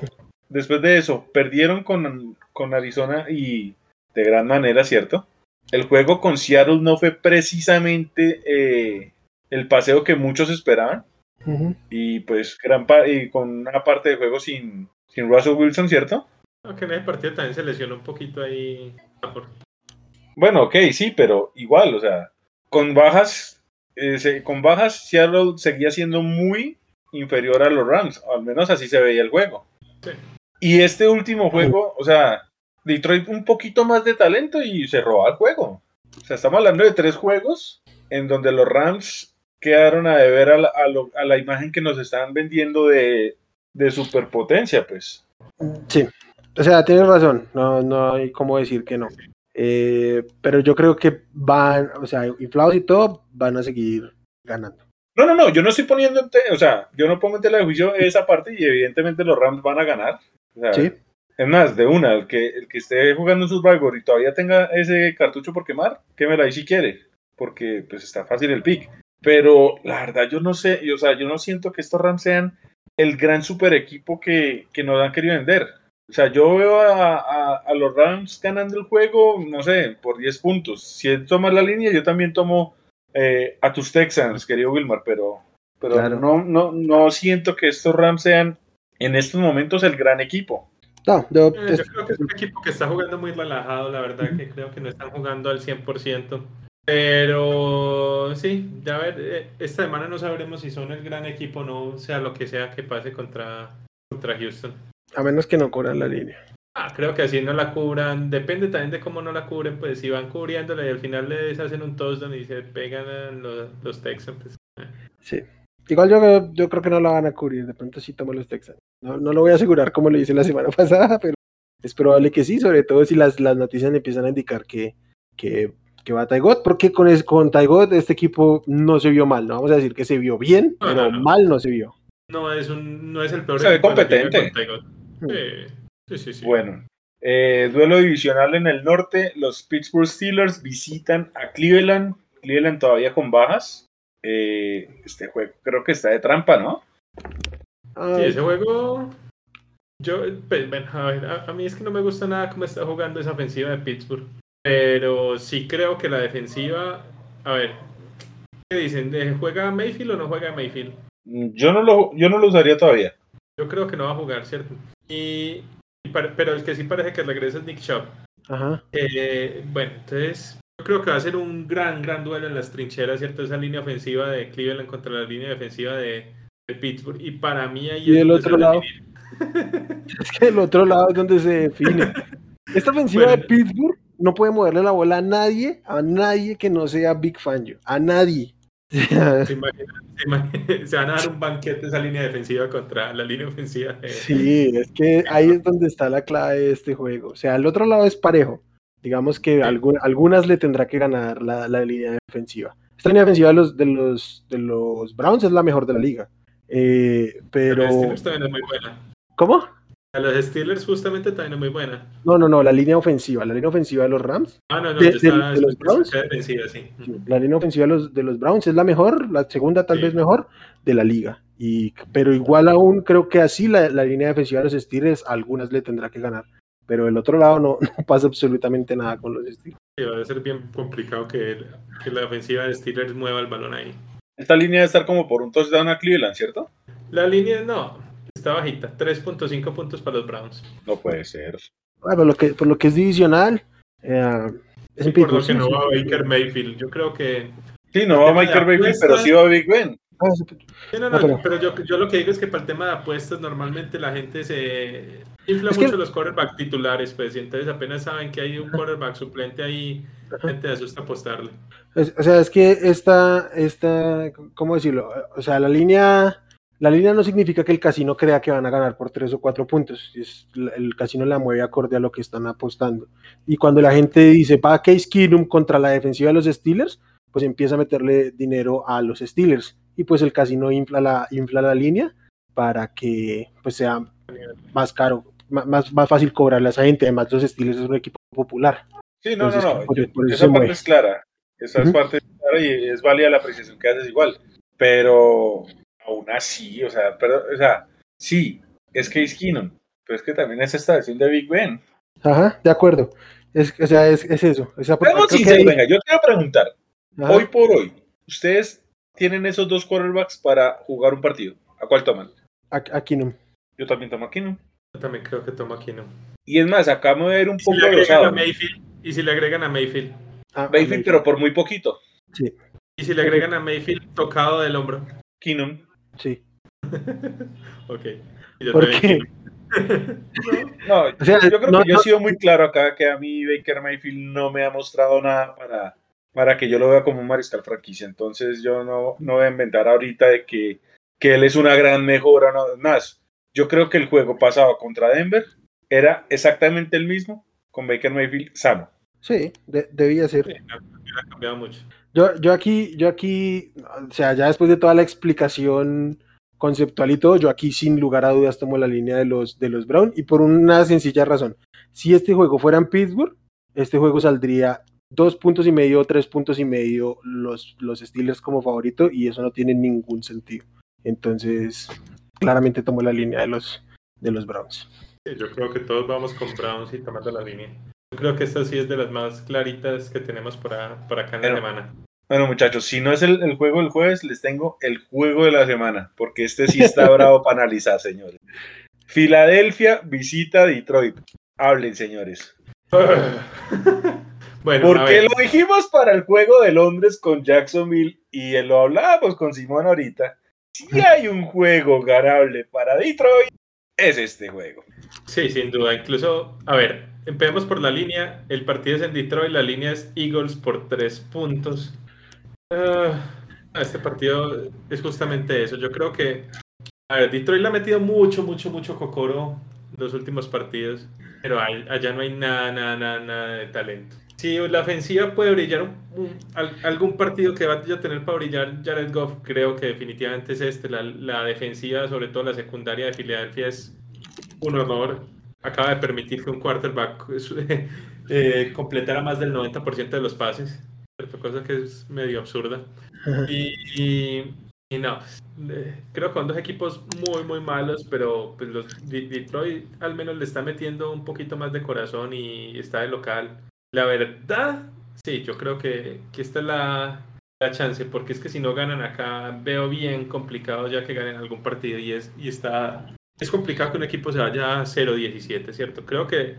después de eso, perdieron con, con Arizona y de gran manera, ¿cierto? El juego con Seattle no fue precisamente eh, el paseo que muchos esperaban. Y pues gran y con una parte de juego sin, sin Russell Wilson, ¿cierto? Aunque en ese partido también se lesionó un poquito ahí. Bueno, ok, sí, pero igual, o sea, con bajas, eh, con bajas Seattle seguía siendo muy inferior a los Rams, al menos así se veía el juego. Y este último juego, o sea, Detroit un poquito más de talento y se roba el juego. O sea, estamos hablando de tres juegos en donde los Rams quedaron a deber a la, a, la imagen que nos están vendiendo de, de, superpotencia, pues. Sí, o sea, tienes razón, no, no hay cómo decir que no. Eh, pero yo creo que van, o sea, inflados y todo, van a seguir ganando. No, no, no, yo no estoy poniendo, en o sea, yo no pongo en tela de juicio esa parte y evidentemente los Rams van a ganar. sí. Es más, de una, el que, el que esté jugando en Survivor y todavía tenga ese cartucho por quemar, quémelo ahí si quiere, porque pues está fácil el pick. Pero la verdad, yo no sé, o sea, yo no siento que estos Rams sean el gran super equipo que, que nos han querido vender. O sea, yo veo a, a, los Rams ganando el juego, no sé, por 10 puntos. Si él toma la línea, yo también tomo eh, a tus Texans, querido Wilmar, pero, pero no, no, no siento que estos Rams sean en estos momentos el gran equipo. No, yo, eh, creo que es un equipo que está jugando muy relajado, la verdad que creo que no están jugando al 100%. Pero sí, ya ver, eh, esta semana no sabremos si son el gran equipo o no, sea lo que sea que pase contra, contra Houston. A menos que no cubran la línea. Ah, creo que así no la cubran. Depende también de cómo no la cubren, pues si van cubriéndola y al final les hacen un touchdown y se pegan los, los Texans. Pues, eh. Sí. Igual yo, yo creo que no la van a cubrir, de pronto sí tomo los Texans. No, no lo voy a asegurar como lo hice la semana pasada, pero es probable que sí, sobre todo si las, las noticias empiezan a indicar que, que, que va Taigot, porque con, es, con Taigot este equipo no se vio mal, no vamos a decir que se vio bien, pero mal no se vio. No es, un, no es el peor. Se ve competente. Sí, sí, sí, Bueno, eh, duelo divisional en el norte, los Pittsburgh Steelers visitan a Cleveland, Cleveland todavía con bajas. Eh, este juego creo que está de trampa, ¿no? Sí, ese juego. Yo, pues, a, a, mí es que no me gusta nada cómo está jugando esa ofensiva de Pittsburgh. Pero sí creo que la defensiva. A ver, ¿qué dicen? ¿Juega Mayfield o no juega Mayfield? Yo no lo, yo no lo usaría todavía. Yo creo que no va a jugar, ¿cierto? Y, pero el que sí parece que regresa es Nick Chubb. Ajá. Eh, bueno, entonces yo creo que va a ser un gran, gran duelo en las trincheras, ¿cierto? Esa línea ofensiva de Cleveland contra la línea defensiva de, de Pittsburgh. Y para mí ahí y es el otro lado. es que el otro lado es donde se define. Esta ofensiva de Pittsburgh no puede moverle la bola a nadie, a nadie que no sea Big Fangio, a nadie. Se, se, van a dar un banquete esa línea defensiva contra la línea ofensiva. Sí, es que ahí es donde está la clave de este juego. O sea, el otro lado es parejo. Digamos que algunas le tendrá que ganar la, la, línea defensiva. Esta línea defensiva de los, de los, de los Browns es la mejor de la liga. Eh, pero. también es muy buena. ¿Cómo? A los Steelers justamente también es muy buena. No, no, no, la línea ofensiva, la línea ofensiva de los Rams. Ah, no, no, de, los Browns. sí. La línea ofensiva de los, de los Browns es la mejor, la segunda tal vez mejor de la liga. Y, pero igual aún creo que así la, la, línea defensiva de los Steelers algunas le tendrá que ganar. Pero del otro lado no, no pasa absolutamente nada con los Steelers. Sí, va a ser bien complicado que, que la ofensiva de Steelers mueva el balón ahí. Esta línea debe estar como por un touchdown a Cleveland, ¿cierto? La línea no, Está bajita, 3.5 puntos para los Browns. No puede ser. Bueno, lo que, por lo que es divisional, eh, es sí, por lo que no va Baker Mayfield. Yo creo que. Sí, no va Baker Mayfield, pero sí va Big Ben. Ah, no, no, pero, yo, yo, lo que digo es que para el tema de apuestas, normalmente la gente se infla mucho los quarterbacks titulares, pues, y entonces apenas saben que hay un quarterback suplente ahí, la gente asusta apostarle. o sea, es que esta, esta, ¿cómo decirlo? O sea, la línea la línea no significa que el casino crea que van a ganar por tres o cuatro puntos. el casino la mueve acorde a lo que están apostando. Y cuando la gente dice, va Case Keenum contra la defensiva de los Steelers, pues empieza a meterle dinero a los Steelers. Y pues el casino infla la, infla la línea para que pues sea más caro, más, más fácil cobrarle a esa gente. Además, los estilos es un equipo popular. Sí, no, no, no. esa parte es clara. Esa parte es clara y es válida la apreciación que haces igual. Pero aún así, o sea, pero, o sea, sí, es Case Keenum, pero es que también es esta versión de Big Ben. Ajá, de acuerdo. Es, o sea, es, es eso. Esa venga, yo quiero preguntar, hoy por hoy, ¿ustedes tienen esos dos quarterbacks para jugar un partido? ¿A cuál toman? A, a Keenum. Yo también tomo a Keenum. Yo también creo que tomo a Keenum. Y es más, acá me voy a ver un ¿Y poco si rosado. a Mayfield? ¿Y si le agregan a Mayfield? Ah, Mayfield, Mayfield. pero por muy poquito. Sí, ¿Y si le agregan a Mayfield tocado del hombro? Keenum. Sí. Ok. Yo ¿Por qué? No, O sea, yo creo no- que yo he sido muy claro acá que a mí Baker Mayfield no me ha mostrado nada para, para que yo lo vea como un mariscal franquicia. Entonces yo no, no voy a inventar ahorita de que, que él es una gran mejora. No, más, yo creo que el juego pasado contra Denver era exactamente el mismo con Baker Mayfield sano. Sí, de- debía ser. Sí, no, no ha cambiado mucho. Yo, yo aquí, yo aquí, o sea, ya después de toda la explicación conceptual y todo, yo aquí sin lugar a dudas tomo la línea de los, de los Brown y por una sencilla razón. Si este juego fuera en Pittsburgh, este juego saldría dos puntos y medio, tres puntos y medio los, los Steelers como favorito y eso no tiene ningún sentido. Entonces, claramente tomo la línea de los, de los Browns. Yo creo que todos vamos con Browns y tomando la línea. Creo que esta sí es de las más claritas que tenemos por, a- por acá en la semana. Bueno, muchachos, si no es el, el juego del jueves, les tengo el juego de la semana, porque este sí está bravo para analizar, señores. Filadelfia visita Detroit. Hablen, señores. bueno, Porque lo dijimos para el juego de Londres con Jacksonville y lo hablábamos con Simón ahorita. Si hay un juego ganable para Detroit, es este juego. sí, sin duda. Incluso, a ver, empecemos por la línea. El partido es en Detroit, la línea es Eagles por tres puntos. Ah, este partido es justamente eso. Yo creo que, a ver, Detroit le ha metido mucho, mucho, mucho cocoro los últimos partidos, pero ahí- allá no hay nada, nada, nada, nada de talento. Si la ofensiva puede brillar un- un- al- algún partido que vaya a tener para brillar Jared Goff, creo que definitivamente es este. La, la defensiva, sobre todo la secundaria de Filadelfia, es un honor. Acaba de permitir que un quarterback eh, completara más del 90% de los pases, ¿cierto? cosa que es medio absurda. Y, y- y no, eh, creo que son dos equipos muy, muy malos, pero pues los De- Detroit al menos le está metiendo un poquito más de corazón y está de local. La verdad, sí, yo creo que, que esta es la, la chance, porque es que si no ganan acá, veo bien complicado ya que ganen algún partido y, es, y está... Es complicado que un equipo se vaya a 0-17, ¿cierto? Creo que,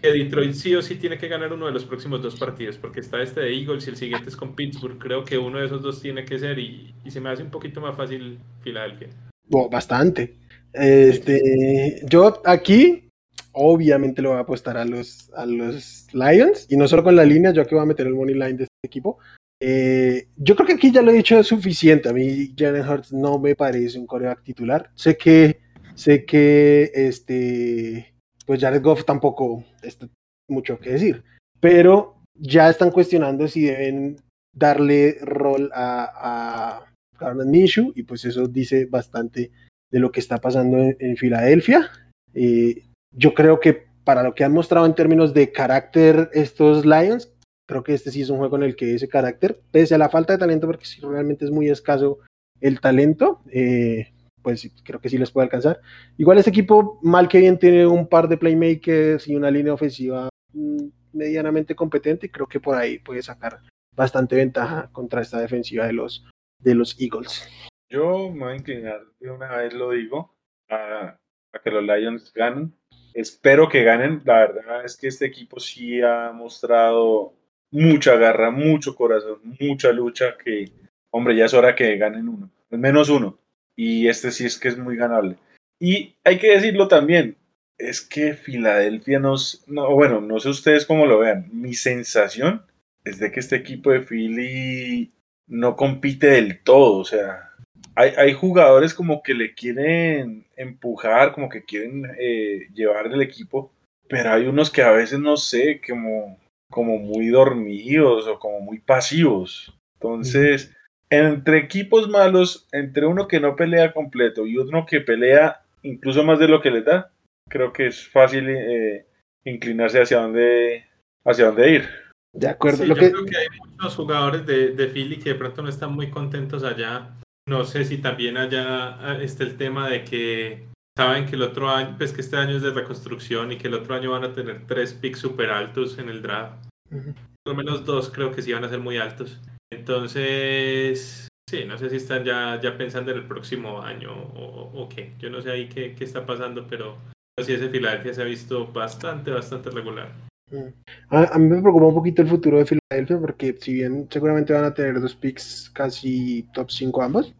que Detroit sí o sí tiene que ganar uno de los próximos dos partidos, porque está este de Eagles y el siguiente es con Pittsburgh. Creo que uno de esos dos tiene que ser y, se me hace un poquito más fácil Filadelfia. Bueno, bastante. Este, yo aquí, obviamente, lo voy a apostar a los, a los Lions. Y no solo con la línea, yo aquí voy a meter el money line de este equipo. Eh, yo creo que aquí ya lo he dicho suficiente. A mí, Jalen Hurts no me parece un coreback titular. Sé que, sé que, este, pues Jared Goff tampoco está mucho que decir. Pero ya están cuestionando si deben darle rol a, a Garnet Minshew. Y pues eso dice bastante de lo que está pasando en, en Filadelfia. Eh, yo creo que para lo que han mostrado en términos de carácter estos Lions, creo que este sí es un juego en el que ese carácter, pese a la falta de talento, porque sí, realmente es muy escaso el talento, eh, pues creo que sí les puede alcanzar. Igual este equipo, mal que bien, tiene un par de playmakers y una línea ofensiva mm, medianamente competente y creo que por ahí puede sacar bastante ventaja contra esta defensiva de los, de los Eagles. Yo me voy a inclinar, de una vez lo digo, a, a que los Lions ganen. Espero que ganen. La verdad es que este equipo sí ha mostrado mucha garra, mucho corazón, mucha lucha. Que, hombre, ya es hora que ganen uno, al menos uno. Y este sí es que es muy ganable. Y hay que decirlo también, es que Filadelfia nos, no, bueno, no sé ustedes cómo lo vean. Mi sensación es de que este equipo de Philly no compite del todo, o sea, hay, hay jugadores como que le quieren empujar, como que quieren eh, llevar el equipo, pero hay unos que a veces no sé, como, como muy dormidos o como muy pasivos. Entonces, entre equipos malos, entre uno que no pelea completo y uno que pelea incluso más de lo que les da. Creo que es fácil eh, inclinarse hacia dónde, hacia dónde ir. De acuerdo. Sí, lo yo que... creo que hay muchos jugadores de, de Philly que de pronto no están muy contentos allá. No sé si también allá ah, está el tema de que saben que el otro año, pues que este año es de reconstrucción y que el otro año van a tener tres picks super altos en el draft. Por lo menos dos creo que sí van a ser muy altos. Entonces, sí, no sé si están ya, ya pensando en el próximo año o, o qué. Yo no sé ahí qué, qué está pasando, pero sí ese Filadelfia se ha visto bastante, bastante regular. Mm. A, a mí me preocupa un poquito el futuro de Filadelfia porque si bien seguramente van a tener dos picks casi top 5 ambos,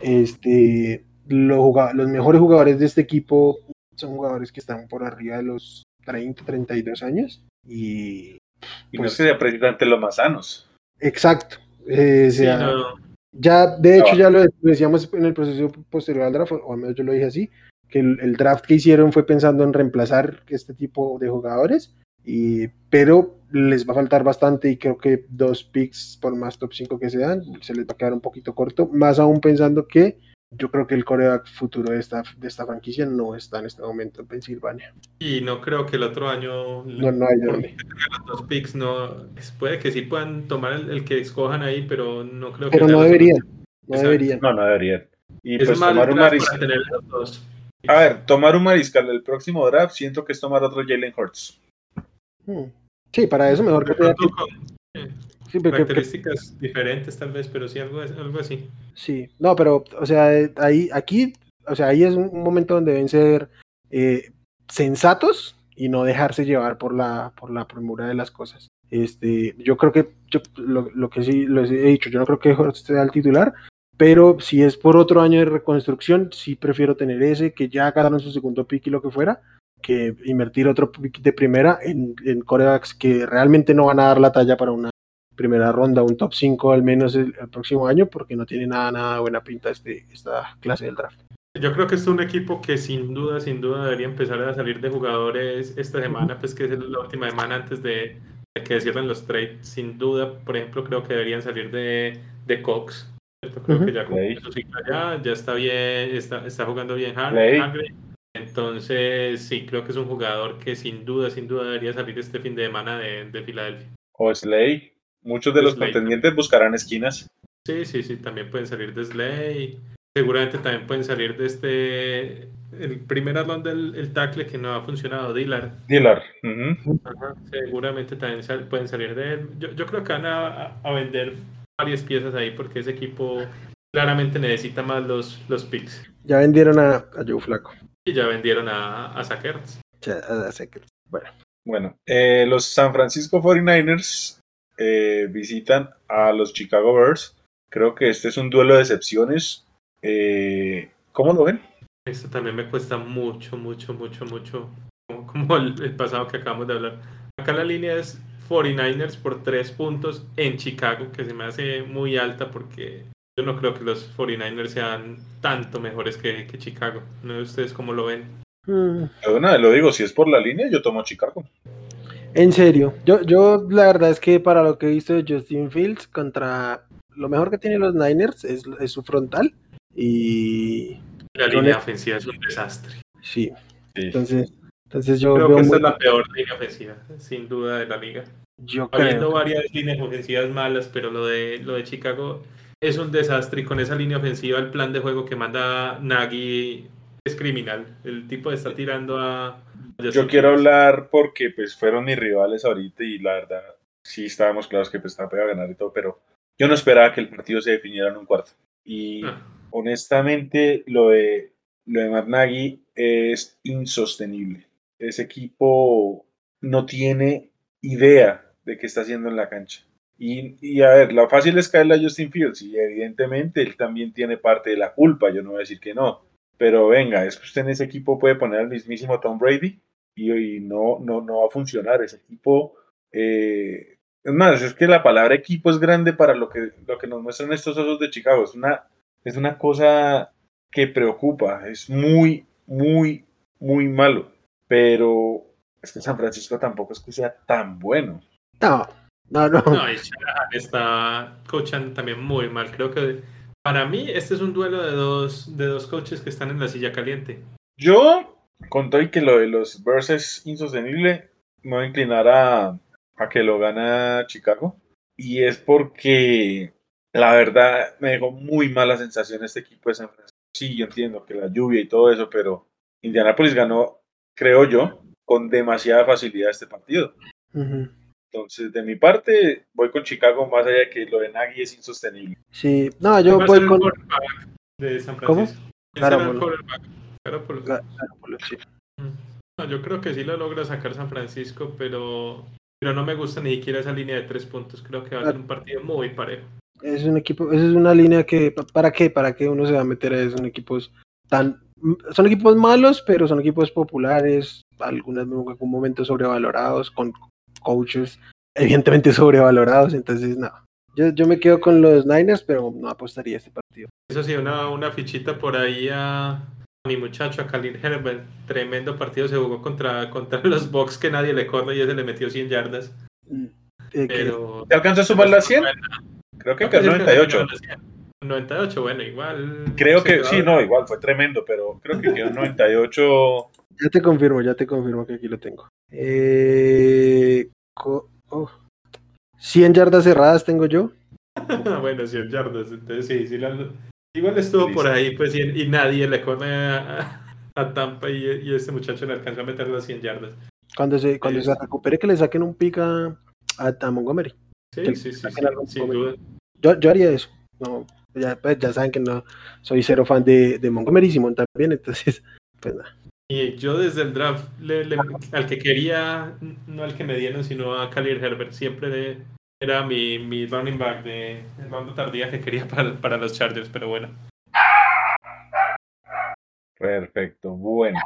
este, los, los mejores jugadores de este equipo son jugadores que están por arriba de los 30, 32 años y Y no Pues- es que sea precisamente los más sanos. exacto. Eh, o Sí, sea, no, Ya, de hecho, Ah. ya lo decíamos en el proceso posterior al draft, o al menos yo lo dije así, que el, el draft que hicieron fue pensando en reemplazar este tipo de jugadores, y, pero les va a faltar bastante y creo que dos picks por más top 5 que sean, se les va a quedar un poquito corto, más aún pensando que yo creo que el coreback futuro de esta, de esta franquicia no está en este momento en Pensilvania. y no creo que el otro año No, no hay dónde. los dos picks no pues puede que sí puedan tomar el, el que escojan ahí, pero no creo Pero que sea no deberían, no Exacto. deberían. No, no deberían. Y Es pues mal tomar un mariscal. para tener los dos. A ver, tomar un mariscal el próximo draft, siento que es tomar otro Jalen Hurts. Hmm. Sí, para eso mejor que De características diferentes tal vez, pero sí algo, algo así. Sí, no, pero, o sea, eh, ahí, aquí, o sea, ahí es un, un momento donde deben ser eh, sensatos y no dejarse llevar por la, por la premura de las cosas. Este, yo creo que, yo, lo, lo que sí les he dicho, yo no creo que Hurts sea el titular, pero si es por otro año de reconstrucción, sí prefiero tener ese, que ya ganaron su segundo pick y lo que fuera, que invertir otro pick de primera en, en corebacks que realmente no van a dar la talla para una primera ronda, un top 5 al menos el, el próximo año, porque no tiene nada, nada buena pinta este, esta clase del draft. Yo creo que es un equipo que sin duda, sin duda debería empezar a salir de jugadores esta semana, pues que es la última semana antes de, de que cierren los trades. Sin duda, por ejemplo, creo que deberían salir de, de Cox. ¿cierto? Creo que ya cumplió su ciclo ya, ya está bien, está, está jugando bien. Entonces, sí, creo que es un jugador que sin duda, sin duda debería salir este fin de semana de, de Filadelfia. O Slay. Muchos de los Slay. contendientes buscarán esquinas. Sí, sí, sí, también pueden salir de Slay. Seguramente también pueden salir de este. El primer alón del el tackle que no ha funcionado, Dillard. Dillard. ujú. Seguramente también sal- pueden salir de él. Yo, yo creo que van a, a vender varias piezas ahí porque ese equipo claramente necesita más los, los picks. Ya vendieron a, a Joe Flaco. Y ya vendieron a, a a- a Sackers. Bueno, Bueno, eh, los San Francisco 49ers eh, visitan a los Chicago Bears. Creo que este es un duelo de excepciones. Eh, ¿Cómo lo ven? Esto también me cuesta mucho, mucho, mucho, mucho. Como, como el, el pasado que acabamos de hablar. Acá la línea es 49ers por 3 puntos en Chicago, que se me hace muy alta porque yo no creo que los 49ers sean tanto mejores que, que Chicago. ¿No sé ustedes cómo lo ven? mm, vez lo digo, si es por la línea, yo tomo Chicago. En serio, yo, yo la verdad es que para lo que he visto de Justin Fields contra lo mejor que tienen los Niners es, es su frontal y La línea el- ofensiva es un desastre. sí, Sí. entonces, entonces yo Creo veo que esta muy- es la peor línea ofensiva, sin duda, de la liga. yo Habiendo creo. varias líneas ofensivas malas, pero lo de, lo de Chicago es un desastre y con esa línea ofensiva el plan de juego que manda Nagy es criminal. El tipo está tirando a... Yo quiero hablar porque pues fueron mis rivales ahorita y la verdad sí estábamos claros que pues Tampa iba a ganar y todo, pero yo no esperaba que el partido se definiera en un cuarto. Y Ah, honestamente lo de lo de Matt Nagy es insostenible. Ese equipo no tiene idea de qué está haciendo en la cancha. Y, y a ver, la fácil es caerle a Justin Fields y evidentemente él también tiene parte de la culpa, yo no voy a decir que no. Pero venga, es que usted en ese equipo puede poner al mismísimo Tom Brady y, y no, no, no va a funcionar. Ese equipo, eh, es más, es que la palabra equipo es grande para lo que, lo que nos muestran estos osos de Chicago. Es una, es una cosa que preocupa, es muy, muy, muy malo. Pero es que San Francisco tampoco es que sea tan bueno. No, no, no. No, y Shanahan está coachando también muy mal. Creo que para mí este es un duelo de dos, de dos coaches que están en la silla caliente. Yo, con todo y que lo de los Bears es insostenible, me voy a inclinar a, a que lo gana Chicago. Y es porque la verdad me dejó muy mala sensación este equipo de San Francisco. Sí, yo entiendo que la lluvia y todo eso, pero Indianapolis ganó, creo yo, con demasiada facilidad este partido. Ujú. Entonces, de mi parte, voy con Chicago más allá de que lo de Nagy es insostenible. Sí, no, yo ¿Quién va a voy con. de San ¿Cómo? Francisco? ¿Quién será el Garoppolo. quarterback? Garoppolo. Ga- Garoppolo, sí. No, yo creo que sí lo logra sacar San Francisco, pero, pero no me gusta ni siquiera esa línea de tres puntos. Creo que va a ser un partido muy parejo. Es un equipo, esa es una línea que, pa- ¿para qué? ¿Para qué uno se va a meter a eso? Son equipos tan, son equipos malos, pero son equipos populares, algunas en algún momento sobrevalorados, con coaches evidentemente sobrevalorados, entonces no. Yo, yo me quedo con los Niners, pero no apostaría a este partido. Eso sí, una, una fichita por ahí a, a mi muchacho, a Khalil Herbert. Tremendo partido se jugó contra, contra los Bucks que nadie le corre y ese le metió 100 yardas. Mm, eh, Pero... ¿Te alcanzó a sumar las 100? Creo que quedó 98. 98, bueno, igual. Creo que sí, no, igual fue tremendo, pero creo que quedó 98. Ya te confirmo, ya te confirmo que aquí lo tengo. Eh, oh. 100 yardas cerradas tengo yo. bueno, 100 yardas. Entonces sí, sí. la- Igual estuvo Listo. por ahí, pues, y, y nadie le corre a, a Tampa y, y este muchacho le alcanzó a meter las 100 yardas. Cuando se, cuando Sí. se recupere, que le saquen un pick a, a- Montgomery. Sí, Que sí, sí, sin duda. Yo, yo haría eso. No, ya, pues, ya saben que no soy cero fan de, de Montgomery y Simón también, entonces, pues nada. Y yo desde el draft, al que quería, no al que me dieron, sino a Khalil Herbert, siempre de- era mi, mi running back de el ronda tardía que quería para, para los Chargers, pero bueno. Perfecto, bueno.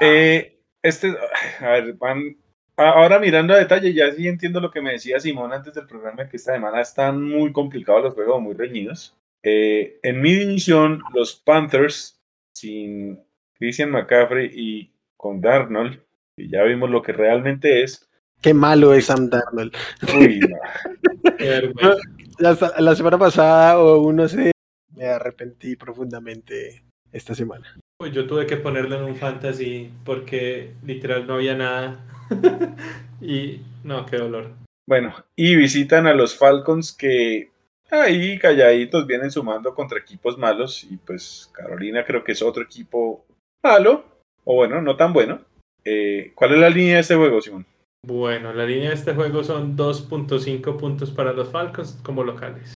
Eh, este, a ver, van. Ahora mirando a detalle, ya sí entiendo lo que me decía Simón antes del programa, que esta semana están muy complicados los juegos, muy reñidos. Eh, en mi división, los Panthers, sin Christian McCaffrey y con Darnold, y ya vimos lo que realmente es. Qué malo es Sam Darnold. Uy, no. La, la semana pasada, o uno se me arrepentí profundamente esta semana. Yo tuve que ponerlo en un fantasy porque literal no había nada. y no, qué dolor. Bueno, y visitan a los Falcons que ahí calladitos vienen sumando contra equipos malos y pues Carolina creo que es otro equipo malo, o bueno, no tan bueno. Eh, ¿Cuál es la línea de este juego, Simón? Bueno, la línea de este juego son 2.5 puntos para los Falcons como locales.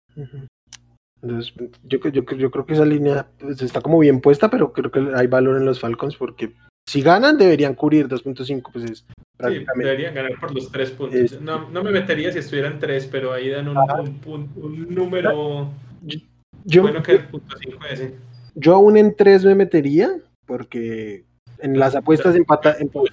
Entonces, yo, creo- yo, creo- yo creo que esa línea pues, está como bien puesta, pero creo que hay valor en los Falcons porque si ganan deberían cubrir 2.5, pues es Sí, deberían ganar por los tres puntos. Es- No, no me metería si estuvieran tres, pero ahí dan un, un un número yo, bueno que el punto 5 ese. yo aún en 3 me metería porque en las apuestas empata- empa-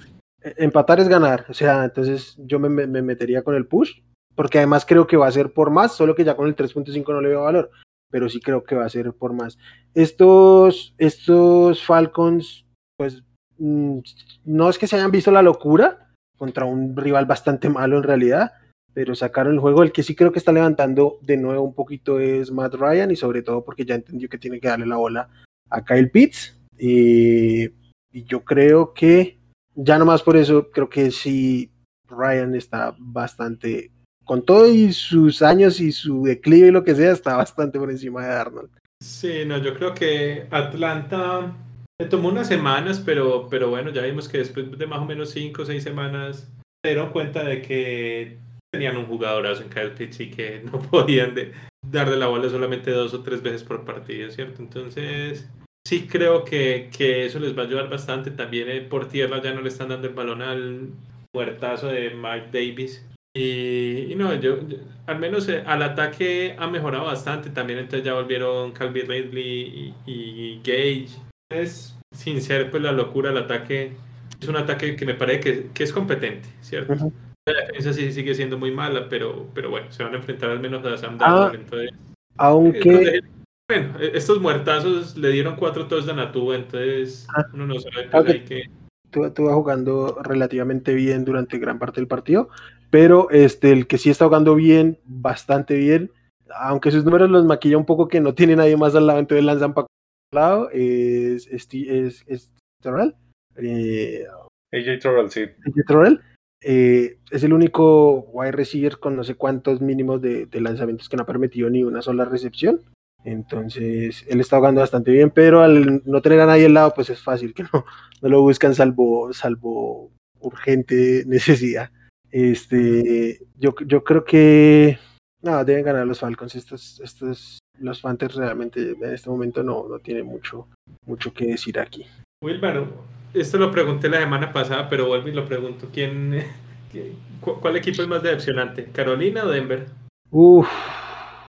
empatar es ganar. O sea, entonces yo me, me- me metería con el push porque además creo que va a ser por más, solo que ya con el 3.5 no le veo valor, pero sí creo que va a ser por más. Estos, estos Falcons, pues mm, no es que se hayan visto la locura contra un rival bastante malo en realidad, pero sacaron el juego. El que sí creo que está levantando de nuevo un poquito es Matt Ryan y sobre todo porque ya entendió que tiene que darle la bola a Kyle Pitts. Y, y yo creo que ya nomás por eso creo que sí Ryan está bastante, con todo y sus años y su declive y lo que sea, está bastante por encima de Arnold. Sí, no, yo creo que Atlanta le tomó unas semanas, pero, pero bueno, ya vimos que después de más o menos 5 o 6 semanas se dieron cuenta de que tenían un jugadorazo en Kyle Pitts y que no podían de- darle la bola solamente dos o tres veces por partido, ¿cierto? Entonces, sí creo que, que eso les va a ayudar bastante. También eh, por tierra ya no le están dando el balón al muertazo de Mike Davis. Y, y no, yo, yo- al menos eh, al ataque ha mejorado bastante. También entonces ya volvieron Calvin Ridley y, y Gage. Es sin ser pues la locura el ataque. Es un ataque que me parece que, que es competente, ¿cierto? Ujú. La defensa sí sigue siendo muy mala, pero, pero bueno, se van a enfrentar al menos a Sam Ah, Darnold. entonces, Aunque bueno, e- estos muertazos le dieron cuatro touchdowns a Tua, entonces Ah. uno no sabe pues, que... jugando relativamente bien durante gran parte del partido, pero este, el que sí está jugando bien, bastante bien, aunque sus números los maquilla un poco que no tiene nadie más al lado, entonces lanzan para lado es, es, es Terrell, eh, AJ Terrell, sí. AJ Terrell, eh, es el único wide receiver con no sé cuántos mínimos de, de lanzamientos que no ha permitido ni una sola recepción. Entonces, él está jugando bastante bien, pero al no tener a nadie al lado, pues es fácil que no, no lo buscan salvo, salvo urgente necesidad. Este, yo, yo creo que no, deben ganar los Falcons. Estos, estos, los Panthers realmente en este momento no, no tienen mucho, mucho que decir aquí. Wilmar, esto lo pregunté la semana pasada, pero vuelvo y lo pregunto. ¿Quién, qué- cu- ¿Cuál equipo es más decepcionante? ¿Carolina o Denver? Uf,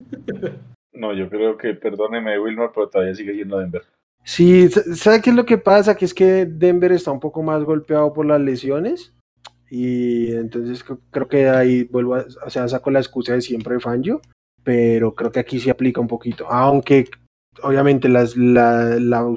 No, yo creo que, perdóneme, Wilmar, pero todavía sigue siendo Denver. Sí, sa- ¿sabe qué es lo que pasa? Que es que Denver está un poco más golpeado por las lesiones y entonces cre- creo que ahí vuelvo a, o sea, saco la excusa de siempre de Fangio, pero creo que aquí se aplica un poquito, aunque obviamente las, la, la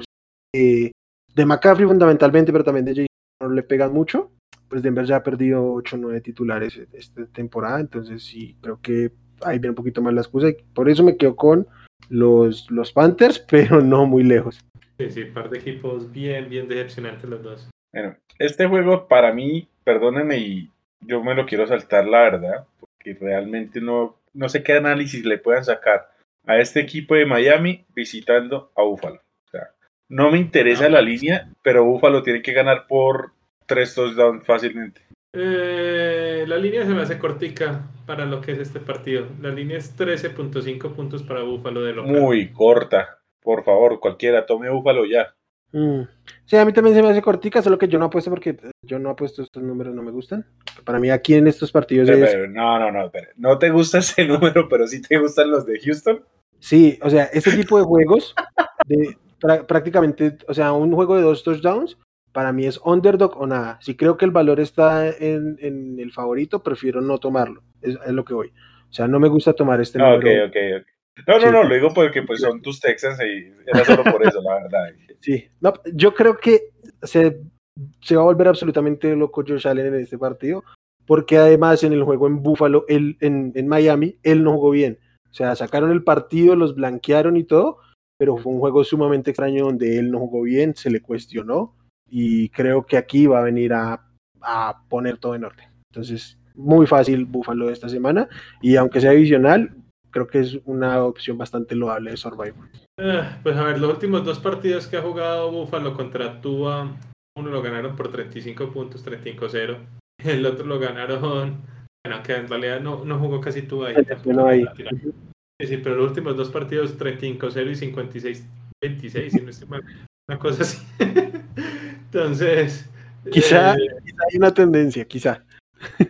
eh, de McCaffrey fundamentalmente, pero también de Jason no le pegan mucho, pues Denver ya ha perdido 8 o 9 titulares esta temporada, entonces sí, creo que ahí viene un poquito más la excusa y por eso me quedo con los, los Panthers, pero no muy lejos. Sí, sí, par de equipos bien, bien decepcionantes los dos. Bueno, este juego para mí, perdónenme y yo me lo quiero saltar, la verdad, porque realmente no, no sé qué análisis le puedan sacar a este equipo de Miami visitando a Buffalo. O sea, no me interesa la línea, pero Buffalo tiene que ganar por tres touchdowns fácilmente. Eh, la línea se me hace cortica para lo que es este partido. La línea es 13.5 puntos para Búfalo de local. Muy corta. Por favor, cualquiera, tome Buffalo ya. Mm. Sí, a mí también se me hace cortica, solo que yo no apuesto porque yo no apuesto estos números, no me gustan. Para mí aquí en estos partidos Pero, es... pero, no, no, no, espera. no te gusta ese número, pero sí te gustan los de Houston. Sí, o sea, este tipo de juegos, de, prá- prácticamente, o sea, un juego de dos touchdowns, para mí es underdog o nada. Si creo que el valor está en, en el favorito, prefiero no tomarlo. Es, es lo que voy. O sea, no me gusta tomar este No, ok, número. ok, ok. No, no, Sí. no, lo digo porque pues son tus Texans y era solo por eso, la verdad. Sí, no, yo creo que se, se va a volver absolutamente loco Josh Allen en este partido, porque además en el juego en Buffalo, él, en, en Miami, él no jugó bien. O sea, sacaron el partido, los blanquearon y todo, pero fue un juego sumamente extraño donde él no jugó bien, se le cuestionó y creo que aquí va a venir a, a poner todo en orden. Entonces, muy fácil Buffalo esta semana y aunque sea divisional, creo que es una opción bastante loable de Survivor. Ah, pues a ver, los últimos dos partidos que ha jugado Búfalo contra Tua, uno lo ganaron por 35 puntos, 35-0. El otro lo ganaron, bueno, que en realidad no, no jugó casi Tua ahí. No hay. Sí, sí, pero los últimos dos partidos 35-0 y 56-26, si no estoy mal. Una cosa así. Entonces. Quizá, eh, quizá hay una tendencia, quizá.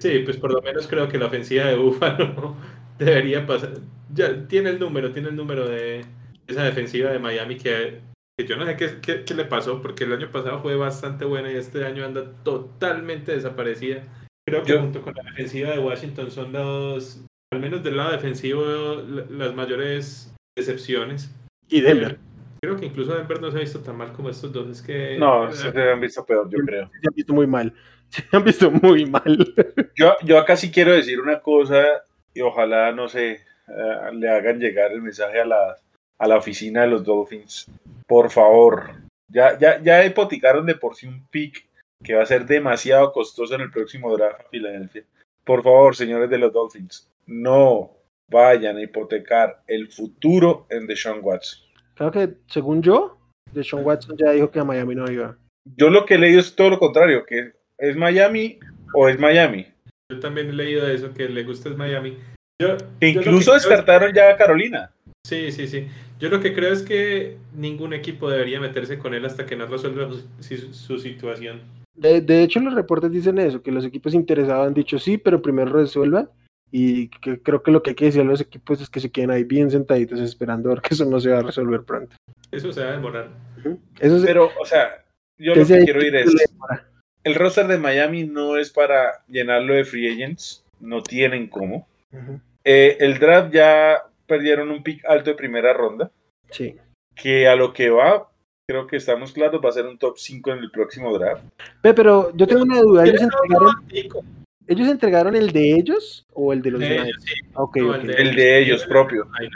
Sí, pues por lo menos creo que la ofensiva de Búfalo debería pasar. Ya tiene el número, tiene el número de esa defensiva de Miami que, que yo no sé qué, qué- qué le pasó, porque el año pasado fue bastante buena y este año anda totalmente desaparecida. Creo que Yo- junto con la defensiva de Washington son los, al menos del lado defensivo, la- las mayores decepciones. Y Denver. Creo que incluso Denver no se ha visto tan mal como estos dos. Es que No, se se han visto peor, yo creo. Se han visto muy mal. Se han visto muy mal. Yo, yo acá sí quiero decir una cosa y ojalá, no sé, eh, le hagan llegar el mensaje a la, a la oficina de los Dolphins. Por favor, ya, ya, ya hipotecaron de por sí un pick que va a ser demasiado costoso en el próximo draft a Filadelfia. Por favor, señores de los Dolphins, no vayan a hipotecar el futuro en Deshaun Watson. Creo que, según yo, Deshaun Watson ya dijo que a Miami no iba. Yo lo que he leído es todo lo contrario, que es Miami o es Miami. Yo también he leído eso, que le gusta es Miami. Yo, Que yo lo que incluso es- descartaron ya a Carolina. Sí, sí, sí. Yo lo que creo es que ningún equipo debería meterse con él hasta que no resuelva su, su- su situación. De, de hecho, los reportes dicen eso, que los equipos interesados han dicho sí, pero primero resuelvan. Y que creo que lo que hay que decir a los equipos es que se queden ahí bien sentaditos esperando a ver que eso no se va a resolver pronto. Eso se va a demorar. Eso es Pero, o sea, yo que lo que quiero ir es, el roster de Miami no es para llenarlo de free agents, no tienen cómo. Eh, el draft ya perdieron un pick alto de primera ronda, Sí. que a lo que va, creo que estamos claros, va a ser un top 5 en el próximo draft. Ve, pero yo tengo una duda. ¿Ellos entregaron, ¿Ellos entregaron el de ellos o el de los de ellos, sí. No, el de- El de ellos propio. Ahí.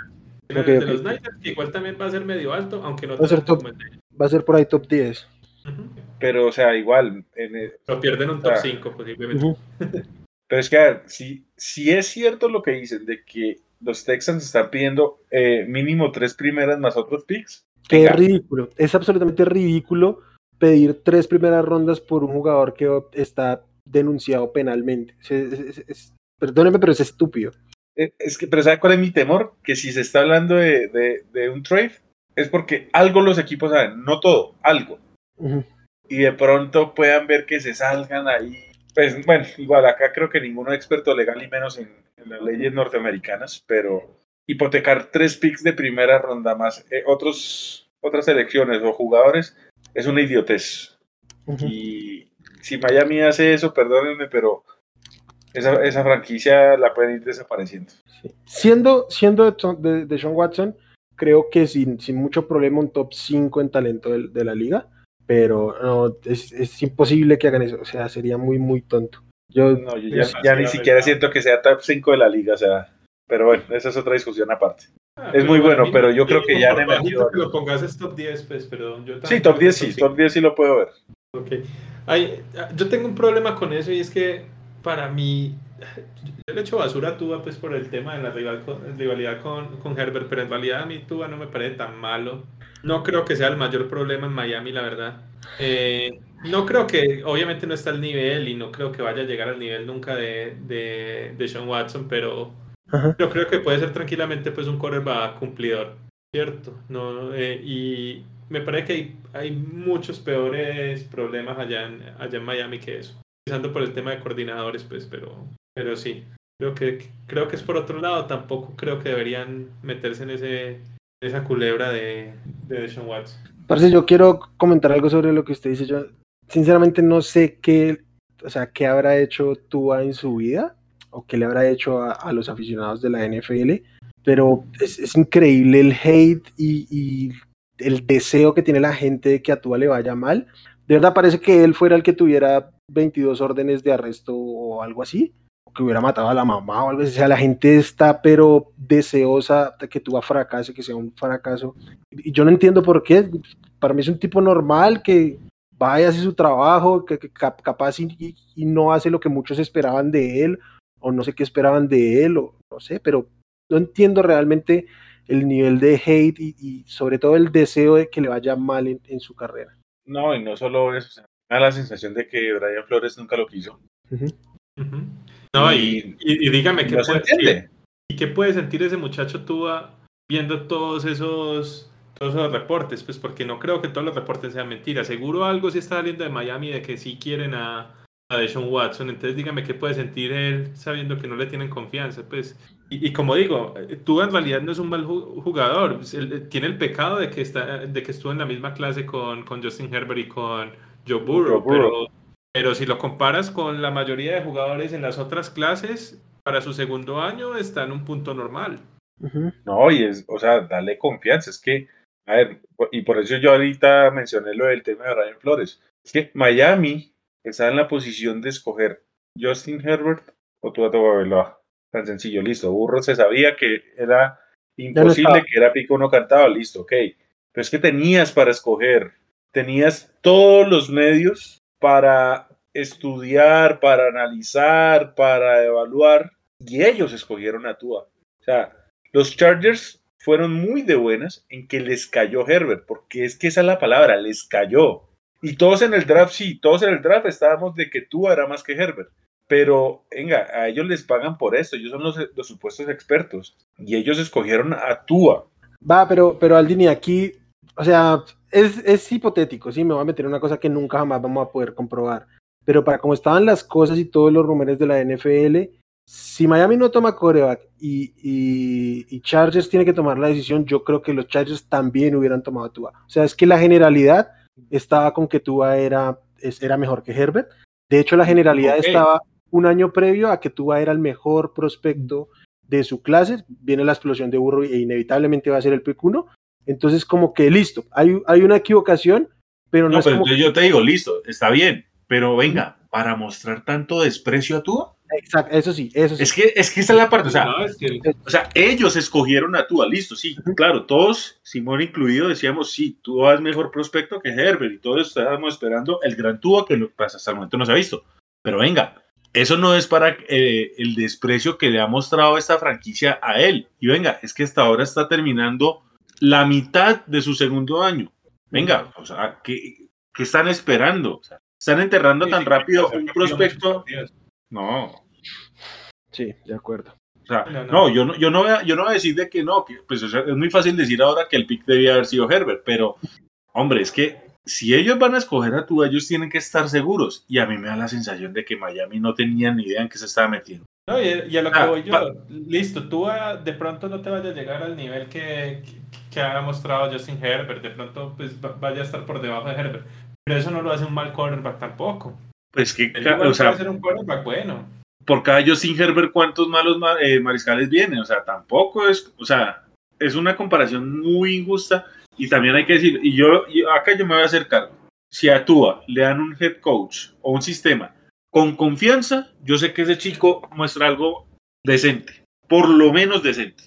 El de los Niners, que igual también va a ser medio alto, aunque no Va a ser top. como el de- Va a ser por ahí top 10. Ujú. Pero, o sea, igual. en el- Lo pierden un top Ah. 5 posiblemente. Ujú. pero es que, a ver, si, si es cierto lo que dicen de que los Texans están pidiendo eh, mínimo tres primeras más otros picks. Qué venga, ridículo. Es absolutamente ridículo pedir tres primeras rondas por un jugador que está denunciado penalmente. Es- es- es- perdóneme, pero es estúpido. eh, Es que, pero ¿sabe cuál es mi temor? Que si se está hablando de, de- de un trade, es porque algo los equipos saben, no todo, algo. Ujú. y de pronto puedan ver que se salgan ahí. Pues bueno, igual acá creo que ninguno es experto legal y menos en, en las leyes norteamericanas, pero hipotecar tres picks de primera ronda más eh, otros, otras selecciones o jugadores es una idiotez. Ujú. Y si Miami hace eso, perdónenme, pero esa, esa franquicia la pueden ir desapareciendo. Sí. Siendo, siendo de, de, de Sean Watson, creo que sin, sin mucho problema un top 5 en talento de, de la liga, pero no, es, es imposible que hagan eso, o sea, sería muy, muy tonto. Yo, No, yo ya, ni siquiera siento que sea top 5 de la liga, o sea, pero bueno, esa es otra discusión aparte. Ah, Es muy bueno, mí, pero yo creo que ya por emergido. que lo pongas es top 10, pues, pero yo Sí, top creo 10 que sí, top 10 sí lo puedo ver. Ok. Ay, yo tengo un problema con eso y es que para mí, yo le echo basura a Tua pues por el tema de la rival- rivalidad con, con Herbert, pero en realidad a mí Tua no me parece tan malo. No creo que sea el mayor problema en Miami, la verdad. Eh, no creo que, obviamente no está al nivel y no creo que vaya a llegar al nivel nunca de, de, de Sean Watson, pero Ajá. yo creo que puede ser tranquilamente pues un quarterback cumplidor, ¿cierto? No, eh, y me parece que hay, hay muchos peores problemas allá en, allá en Miami que eso. Empezando por el tema de coordinadores, pues, pero, pero sí. Creo que, creo que es por otro lado. Tampoco creo que deberían meterse en ese esa culebra de, de Deshaun Watson. Parce, yo quiero comentar algo sobre lo que usted dice. Yo, sinceramente, no sé qué, o sea, qué habrá hecho Tua en su vida o qué le habrá hecho a, a los aficionados de la NFL, pero es, es increíble el hate y, y el deseo que tiene la gente de que a Tua le vaya mal. De verdad parece que él fuera el que tuviera 22 órdenes de arresto o algo así, o que hubiera matado a la mamá o algo así. O sea, la gente está pero deseosa de que Tua fracase, que sea un fracaso. Y yo no entiendo por qué. Para mí es un tipo normal que vaya, hace su trabajo, que, que cap- capaz y, y- y no hace lo que muchos esperaban de él, o no sé qué esperaban de él, o no sé, pero no entiendo realmente el nivel de hate y, y sobre todo el deseo de que le vaya mal en, en su carrera. No, y no solo eso, da la sensación de que Brian Flores nunca lo quiso. No, y, y- y dígame Y qué no se puede, entiende. ¿Y qué puede sentir ese muchacho Tua viendo todos esos, todos esos reportes? Pues porque no creo que todos los reportes sean mentiras. Seguro algo sí está saliendo de Miami de que sí quieren a, a Deshaun Watson. Entonces dígame qué puede sentir él sabiendo que no le tienen confianza. Pues. Y, y como digo, eh, Tua en realidad no es un mal ju- jugador. Pues, eh, tiene el pecado de que, está, de que estuvo en la misma clase con, con Justin Herbert y con Joe Burrow. Joe Burrow. Pero, pero si lo comparas con la mayoría de jugadores en las otras clases, para su segundo año está en un punto normal. No, y es, o sea, dale confianza. Es que, a ver, y por eso yo ahorita mencioné lo del tema de Brian Flores. Es que Miami está en la posición de escoger Justin Herbert o Tua Tagovailoa. Tan sencillo, listo. Burro se sabía que era imposible, que era pico uno cantaba, listo, ok. Pero es que tenías para escoger, tenías todos los medios para estudiar, para analizar, para evaluar, y ellos escogieron a Tua. O sea, los Chargers fueron muy de buenas en que les cayó Herbert, porque es que esa es la palabra, les cayó. Y todos en el draft, sí, todos en el draft estábamos de que Tua era más que Herbert. Pero, venga, a ellos les pagan por esto, ellos son los, los supuestos expertos. Y ellos escogieron a Tua. Va, pero, pero Aldini, aquí, o sea, es, es hipotético, sí, me voy a meter en una cosa que nunca jamás vamos a poder comprobar. Pero para cómo estaban las cosas y todos los rumores de la NFL, si Miami no toma coreback y, y, y Chargers tiene que tomar la decisión, yo creo que los Chargers también hubieran tomado a Tua. O sea, es que la generalidad estaba con que Tua era, era mejor que Herbert. De hecho, la generalidad estaba un año previo a que Tua era el mejor prospecto de su clase, viene la explosión de burro e inevitablemente va a ser el pick 1. Entonces, como que listo, hay, hay una equivocación, pero no, No, es pero como entonces yo te digo, listo, está bien, pero venga, para mostrar tanto desprecio a Tua, Exacto, eso sí, eso sí. Es que, es que esa es la parte, o sea, No, es que- o sea, ellos escogieron a Tua, listo, sí, claro, todos, Simón incluido, decíamos, sí, Tua es mejor prospecto que Herbert, y todos estábamos esperando el gran Tua que pues, hasta el momento no se ha visto. Pero venga, eso no es para eh, el desprecio que le ha mostrado esta franquicia a él. Y venga, es que hasta ahora está terminando la mitad de su segundo año. Venga, o sea, ¿qué, qué están esperando? O sea, están enterrando Sí, tan sí, rápido un prospecto. No, Sí, de acuerdo. O sea, No, no. no, yo no, yo no voy a, yo no voy a decir de que no, que pues o sea, es muy fácil decir ahora que el pick debía haber sido Herbert, pero hombre, es que si ellos van a escoger a tú, ellos tienen que estar seguros. Y a mí me da la sensación de que Miami no tenía ni idea en qué se estaba metiendo. No, y, y a lo que Ah, voy yo, va- listo, tú ah, de pronto no te vayas a llegar al nivel que, que, que ha mostrado Justin Herbert, de pronto pues va- vaya a estar por debajo de Herbert, pero eso no lo hace un mal quarterback tampoco. Pues que, o sea, ser un quarterback bueno. por cada Justin Herbert, ¿cuántos malos ma- eh, mariscales vienen? O sea, tampoco es, o sea, es una comparación muy injusta. Y también hay que decir, y yo, y acá yo me voy a hacer cargo. Si a Tua le dan un head coach o un sistema con confianza, yo sé que ese chico muestra algo decente, por lo menos decente.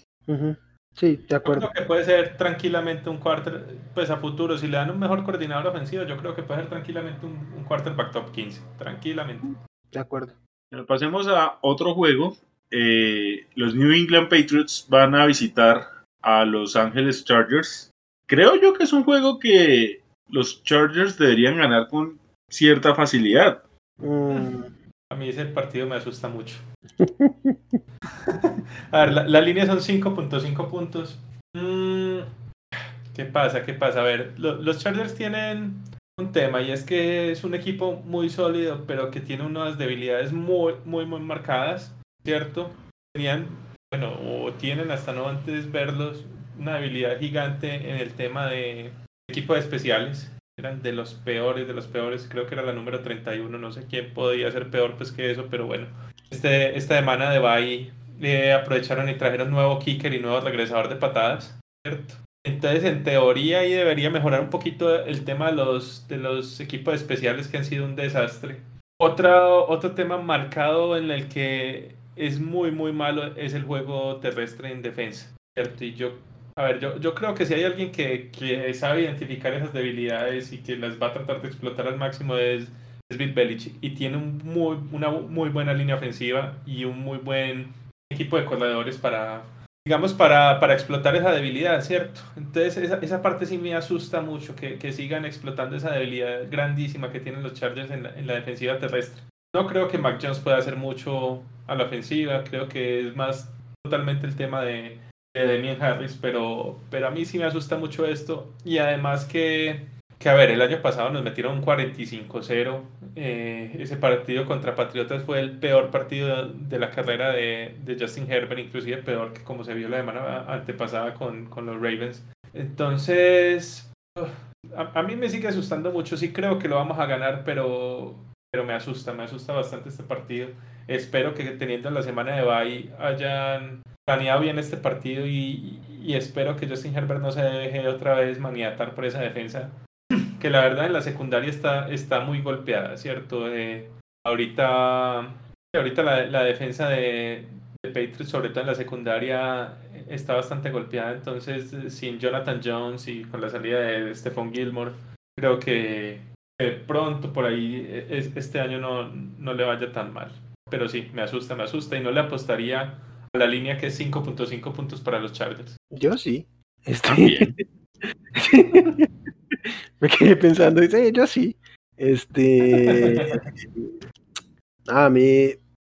Sí, de acuerdo. Creo que puede ser tranquilamente un quarter, pues a futuro, si le dan un mejor coordinador ofensivo, yo creo que puede ser tranquilamente un, un quarterback top 15, tranquilamente. De acuerdo. Bueno, Pasemos a otro juego. Eh, los New England Patriots van a visitar a Los Angeles Chargers. Creo yo que es un juego que los Chargers deberían ganar con cierta facilidad. Mm, A mí ese partido me asusta mucho. A ver, la, la línea son 5.5 puntos. Mm, ¿Qué pasa? ¿Qué pasa? A ver, lo- los Chargers tienen un tema y es que es un equipo muy sólido, pero que tiene unas debilidades muy, muy, muy marcadas, ¿cierto? Tenían, bueno, o tienen hasta no antes verlos, una debilidad gigante en el tema de equipo de especiales. Eran de los peores, de los peores. Creo que era la número 31. No sé quién podía ser peor pues que eso, pero bueno. Este, esta semana de Bay eh, aprovecharon y trajeron nuevo kicker y nuevo regresador de patadas. Entonces, en teoría, ahí debería mejorar un poquito el tema de los, de los equipos especiales que han sido un desastre. Otra, otro tema marcado en el que es muy, muy malo es el juego terrestre en defensa. Y yo, a ver, yo, yo creo que si hay alguien que, que sabe identificar esas debilidades y que las va a tratar de explotar al máximo es, es Bill Belichick. Y tiene un muy, una muy buena línea ofensiva y un muy buen equipo de corredores para, digamos, para, para explotar esa debilidad, ¿cierto? Entonces esa, esa parte sí me asusta mucho, que, que sigan explotando esa debilidad grandísima que tienen los Chargers en en la defensiva terrestre. No creo que Mac Jones pueda hacer mucho a la ofensiva, creo que es más totalmente el tema de, de Demian Harris, pero, pero a mí sí me asusta mucho esto. Y además que, que a ver, el año pasado nos metieron un 45-0. eh, ese partido contra Patriotas fue el peor partido de la carrera de, de Justin Herbert, inclusive peor que como se vio la semana antepasada con, con los Ravens. Entonces, a, a mí me sigue asustando mucho. Sí creo que lo vamos a ganar, pero, pero me asusta, me asusta bastante este partido. Espero que teniendo la semana de bye hayan planeado bien este partido y, y espero que Justin Herbert no se deje otra vez maniatar por esa defensa. Que la verdad en la secundaria está, está muy golpeada, ¿cierto? Eh, ahorita ahorita la, la defensa de, de Patriots, sobre todo en la secundaria, está bastante golpeada. Entonces, eh, sin Jonathan Jones y con la salida de Stephon Gilmore, creo que que pronto por ahí eh, es- este año no, no le vaya tan mal. Pero sí, me asusta, me asusta y no le apostaría la línea que es 5.5 puntos para los Chargers. Yo sí. Este, También. me quedé pensando, dice, yo sí. Este. a mí,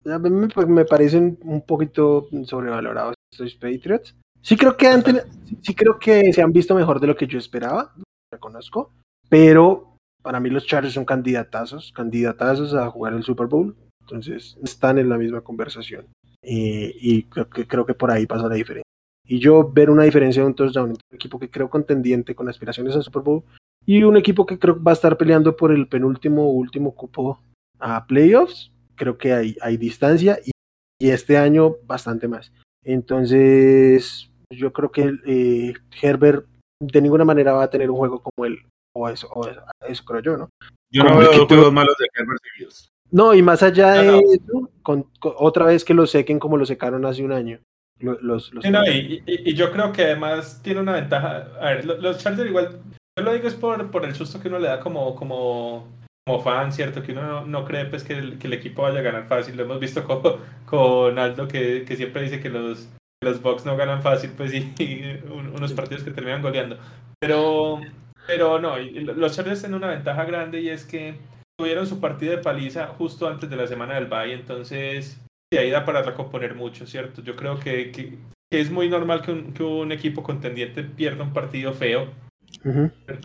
a mí me, me parecen un poquito sobrevalorados estos Patriots. Sí creo que han teni- sí creo que se han visto mejor de lo que yo esperaba, reconozco, pero para mí los Chargers son candidatazos, candidatazos a jugar el Super Bowl, entonces están en la misma conversación. Eh, y creo que, creo que por ahí pasa la diferencia. Y yo ver una diferencia de un touchdown entre un equipo que creo contendiente con aspiraciones al Super Bowl y un equipo que creo va a estar peleando por el penúltimo o último cupo a playoffs, creo que hay, hay distancia y, y este año bastante más. Entonces, yo creo que eh, Herbert de ninguna manera va a tener un juego como él, o eso, o eso, eso creo yo, ¿no? Yo no Como veo que dos juegos malos de Herbert seguidos. No, y más allá No, de no. eso, con, con- otra vez que lo sequen como lo secaron hace un año. Lo- Los, los- Sí, no, y, y- y yo creo que además tiene una ventaja. A ver, lo- los Chargers igual, yo lo digo es por, por el susto que uno le da como, como, como fan, ¿cierto? Que uno no, no cree pues, que, el, que el equipo vaya a ganar fácil. Lo hemos visto con, con Aldo, que, que siempre dice que los, los Bucks no ganan fácil, pues y, y un- unos partidos que terminan goleando. Pero, pero no, los Chargers tienen una ventaja grande y es que tuvieron su partido de paliza justo antes de la semana del bye, entonces de ahí da para recomponer mucho, ¿cierto? Yo creo que, que- que es muy normal que un, que un equipo contendiente pierda un partido feo.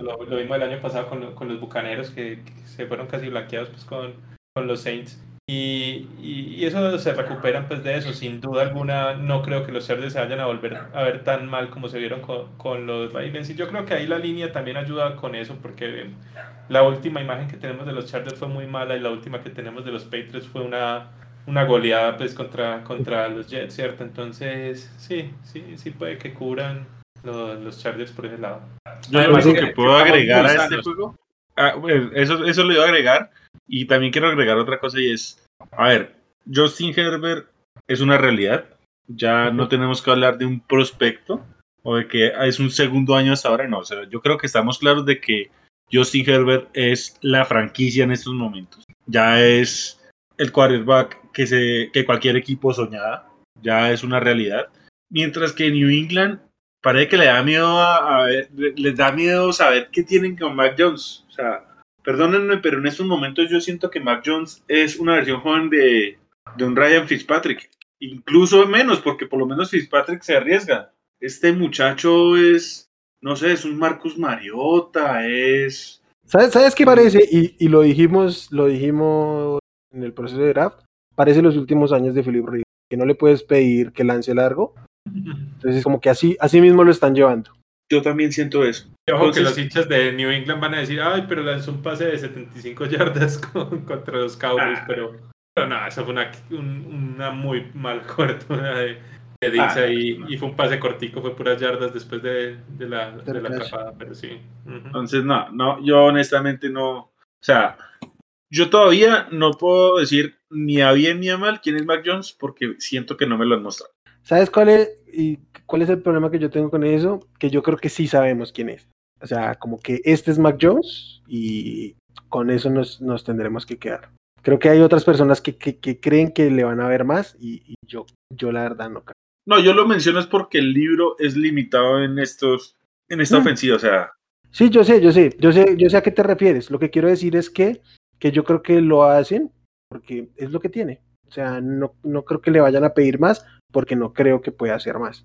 Lo, lo vimos el año pasado con, con los Bucaneros, que, que se fueron casi blanqueados pues, con, con los Saints. Y, y- y eso se recuperan pues de eso, sin duda alguna. No creo que los Chargers se vayan a volver a ver tan mal como se vieron con, con los Ravens. Y yo creo que ahí la línea también ayuda con eso, porque la última imagen que tenemos de los Chargers fue muy mala y la última que tenemos de los Patriots fue una, una goleada pues contra, contra los Jets, ¿cierto? Entonces, sí, sí, sí puede que cubran los, los Chargers por ese lado. Yo Además lo que- único que que puedo agregar a este juego, ah, bueno, eso, eso lo iba a agregar, y también quiero agregar otra cosa y es, a ver, Justin Herbert es una realidad, ya no tenemos que hablar de un prospecto o de que es un segundo año hasta ahora, no, o sea, yo creo que estamos claros de que Justin Herbert es la franquicia en estos momentos, ya es el quarterback que, se, que cualquier equipo soñaba, ya es una realidad, mientras que New England parece que le da miedo a, a ver- les da miedo saber qué tienen con Mac Jones. O sea, perdónenme, pero en estos momentos yo siento que Mac Jones es una versión joven de, de un Ryan Fitzpatrick. Incluso menos, porque por lo menos Fitzpatrick se arriesga. Este muchacho es, no sé, es un Marcus Mariota, es... ¿Sabes, ¿Sabes qué parece? Y, y lo dijimos, lo dijimos en el proceso de draft. Parece los últimos años de Philip Rivers, que no le puedes pedir que lance largo. Entonces, como que así, así mismo lo están llevando. Yo también siento eso. Ojo Entonces- que los hinchas de New England van a decir, ay, pero lanzó un pase de 75 yardas con- contra los Cowboys, Ah. pero, pero no, eso fue una, un- una muy mal cobertura de, de Ah. ahí, y fue un pase cortico, fue puras yardas después de, de la, de la pero sí. Entonces, no, no, yo honestamente no. O sea, yo todavía no puedo decir ni a bien ni a mal quién es Mac Jones porque siento que no me lo han mostrado. ¿Sabes cuál es, y cuál es el problema que yo tengo con eso? Que yo creo que sí sabemos quién es. O sea, como que este es Mac Jones y con eso nos, nos tendremos que quedar. Creo que hay otras personas que, que- que creen que le van a ver más y, y yo, yo la verdad no creo. No, yo lo menciono es porque el libro es limitado en estos, en esta Mm. ofensiva. O sea, Sí, yo sé, yo sé, yo sé, yo sé a qué te refieres. Lo que quiero decir es que, que yo creo que lo hacen porque es lo que tiene. O sea, no, no creo que le vayan a pedir más porque no creo que pueda hacer más.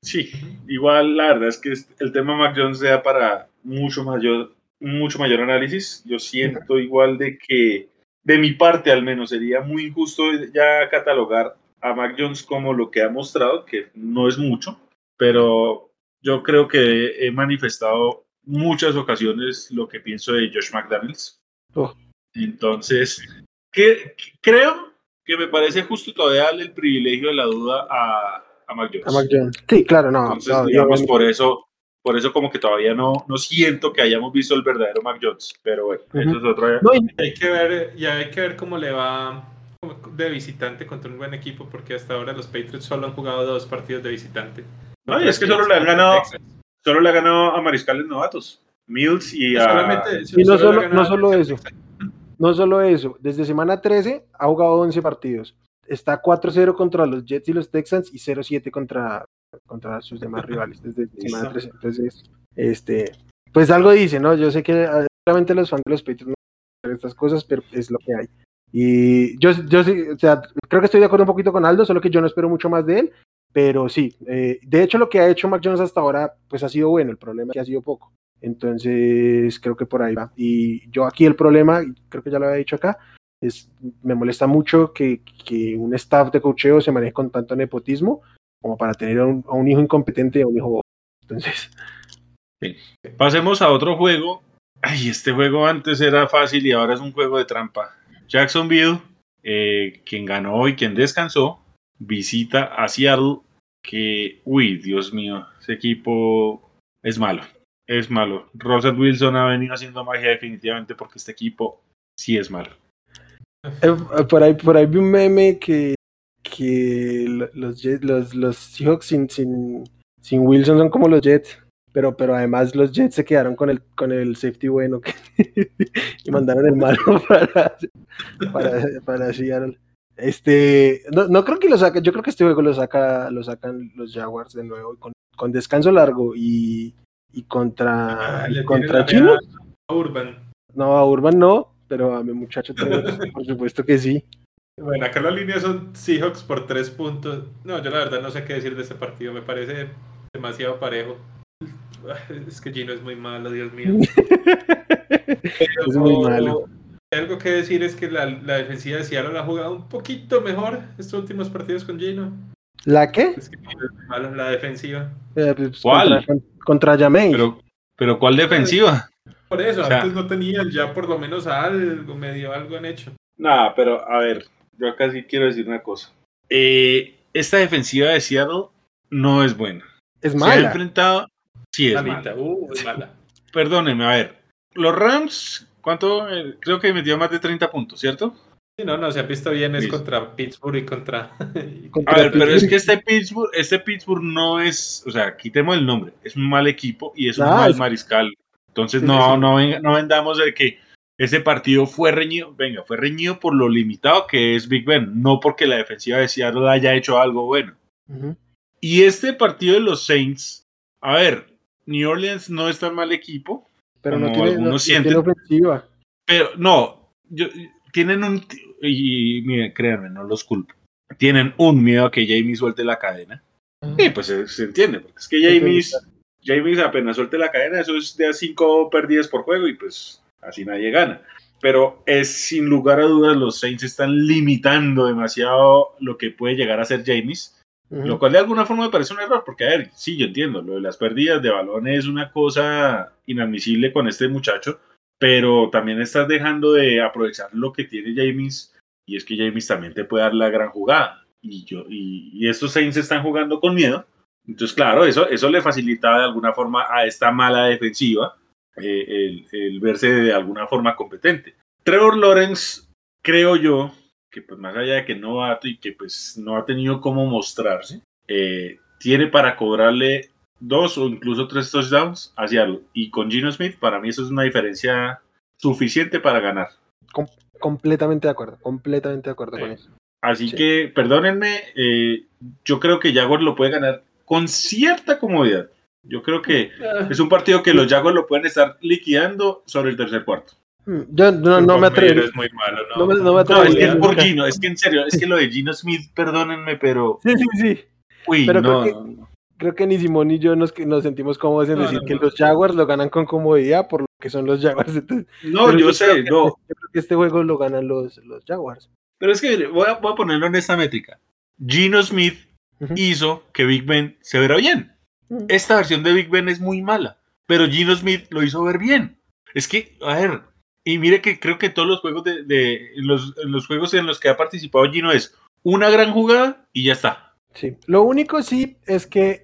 sí, igual la verdad es que el tema Mac Jones sea para mucho mayor, mucho mayor análisis. Yo siento igual de que, de mi parte al menos, sería muy injusto ya catalogar a Mac Jones como lo que ha mostrado, que no es mucho, pero yo creo que he manifestado muchas ocasiones lo que pienso de Josh McDaniels. Oh. Entonces, que, creo que me parece justo todavía darle el privilegio de la duda a, a Mac Jones. A Mac Jones. Sí, claro, no. Entonces, no, digamos, por eso, por eso como que todavía no, no siento que hayamos visto el verdadero Mac Jones, pero bueno, eso es otra. no, y- Hay que ver, ya hay que ver cómo le va de visitante contra un buen equipo, porque hasta ahora los Patriots solo han jugado dos partidos de visitante. No, y es que solo le han ganado- Solo le ha ganado a mariscales novatos, Mills y a... Solamente, Y no solo no solo eso. No solo eso, desde semana 13 ha jugado 11 partidos. Está 4-0 contra los Jets y los Texans y 0-7 contra, contra sus demás rivales desde semana 13. Entonces, este, pues algo dice, ¿no? Yo sé que eh, obviamente los fans de los Patriots no hacen estas cosas, pero es lo que hay. Y yo, yo sí, o sea, creo que estoy de acuerdo un poquito con Aldo, solo que yo no espero mucho más de él. Pero sí, eh, de hecho lo que ha hecho Mac Jones hasta ahora, pues ha sido bueno, el problema es que ha sido poco. Entonces, creo que por ahí va. Y yo aquí el problema, creo que ya lo había dicho acá, es, me molesta mucho que, un staff de cocheo se maneje con tanto nepotismo como para tener a un, a un hijo incompetente y a un hijo. Entonces, Pasemos a otro juego. Ay, este juego antes era fácil y ahora es un juego de trampa. Jacksonville, eh, quien ganó y quien descansó, visita a Seattle, que, uy, Dios mío, ese equipo es malo, es malo. Russell Wilson ha venido haciendo magia definitivamente porque este equipo sí es malo. Eh, por, ahí, por ahí vi un meme que, que lo- los, los, los Seahawks sin, sin, Wilson son como los Jets. Pero, pero además los Jets se quedaron con el, con el safety bueno y mandaron el malo para, para, para. Este, no, no creo que lo saquen, yo creo que este juego lo saca, lo sacan los Jaguars de nuevo con, con descanso largo y, y contra, Ah, y contra Chino. a Urban. No, a Urban no, pero a mi muchacho Trevor, por supuesto que sí. Bueno, acá las líneas son Seahawks por tres puntos. No, yo la verdad no sé qué decir de este partido. Me parece demasiado parejo. Es que Gino es muy malo, Dios mío. Pero Es muy malo. Algo que decir es que la, la defensiva de Seattle ha jugado un poquito mejor estos últimos partidos con Gino. ¿La qué? Es que es la defensiva. Eh, pues, ¿Cuál? Contra, contra Jameis. Pero, pero ¿cuál defensiva? Por eso, O sea- antes no tenían, ya por lo menos algo, medio algo han hecho. Nada, pero a ver, yo acá sí quiero decir una cosa. Eh, esta defensiva de Seattle no es buena. es Se ha mala. enfrentado. Sí, es Malita, mala. uh, es mala. Perdónenme, a ver. Los Rams, ¿cuánto? Eh, creo que metió más de 30 puntos, ¿cierto? Sí, no, no, se ha visto bien, es contra Pittsburgh y contra... A ver, pero es que este Pittsburgh, este Pittsburgh no es, o sea, quitemos el nombre, es un mal equipo y es un Ah, mal es- mariscal. Entonces Sí, no, sí, no, venga- no vendamos de que ese partido fue reñido, venga, fue reñido por lo limitado que es Big Ben, no porque la defensiva de Seattle haya hecho algo bueno. Y este partido de los Saints, a ver, New Orleans no es tan mal equipo, Pero no tiene, no- algunos no sienten. tiene ofensiva. pero no, yo- tienen un, y miren, créanme, no los culpo, tienen un miedo a que Jamie suelte la cadena. Sí, pues se, se entiende, porque es que James, James apenas suelte la cadena, eso es de a cinco pérdidas por juego y pues así nadie gana. Pero es sin lugar a dudas, los Saints están limitando demasiado lo que puede llegar a ser James, lo cual de alguna forma me parece un error, porque a ver, sí, yo entiendo, lo de las pérdidas de balón es una cosa inadmisible con este muchacho, pero también estás dejando de aprovechar lo que tiene James, y es que James también te puede dar la gran jugada. Y, yo, y, y estos Saints están jugando con miedo, entonces, claro, eso, eso le facilita de alguna forma a esta mala defensiva eh, el, verse de alguna forma competente. Trevor Lawrence, creo yo, que pues más allá de que no novato y que pues no ha tenido cómo mostrarse, eh, tiene para cobrarle dos o incluso tres touchdowns a Seattle. Y con Gino Smith, para mí eso es una diferencia suficiente para ganar. Completamente de acuerdo, completamente de acuerdo Sí. con eso. Así Sí. que, perdónenme, eh, yo creo que Jaguars lo puede ganar con cierta comodidad. Yo creo que es un partido que los Jaguars lo pueden estar liquidando sobre el tercer cuarto. Mm, Yo no, no me atrevo. Es muy malo, ¿no? No me- no me No, atrevo. es que es por. Gino, es que en serio, es que lo de Gino Smith, perdónenme, pero, Sí, sí, sí. uy, Pero no, creo que ni Simón ni yo nos, que nos sentimos cómodos en No, decir no, que no. los Jaguars lo ganan con comodidad por lo que son los Jaguars. Entonces, no, yo sé, que- no, Yo creo que este juego lo ganan los, los Jaguars. pero es que mire, voy a, voy a ponerlo en esta métrica. Gino Smith hizo que Big Ben se viera bien. Ujú. Esta versión de Big Ben es muy mala, pero Gino Smith lo hizo ver bien. Es que, a ver, y mire que creo que todos los juegos de, de- los, los juegos en los que ha participado Gino es una gran jugada y ya está. Sí. Lo único sí es que mm,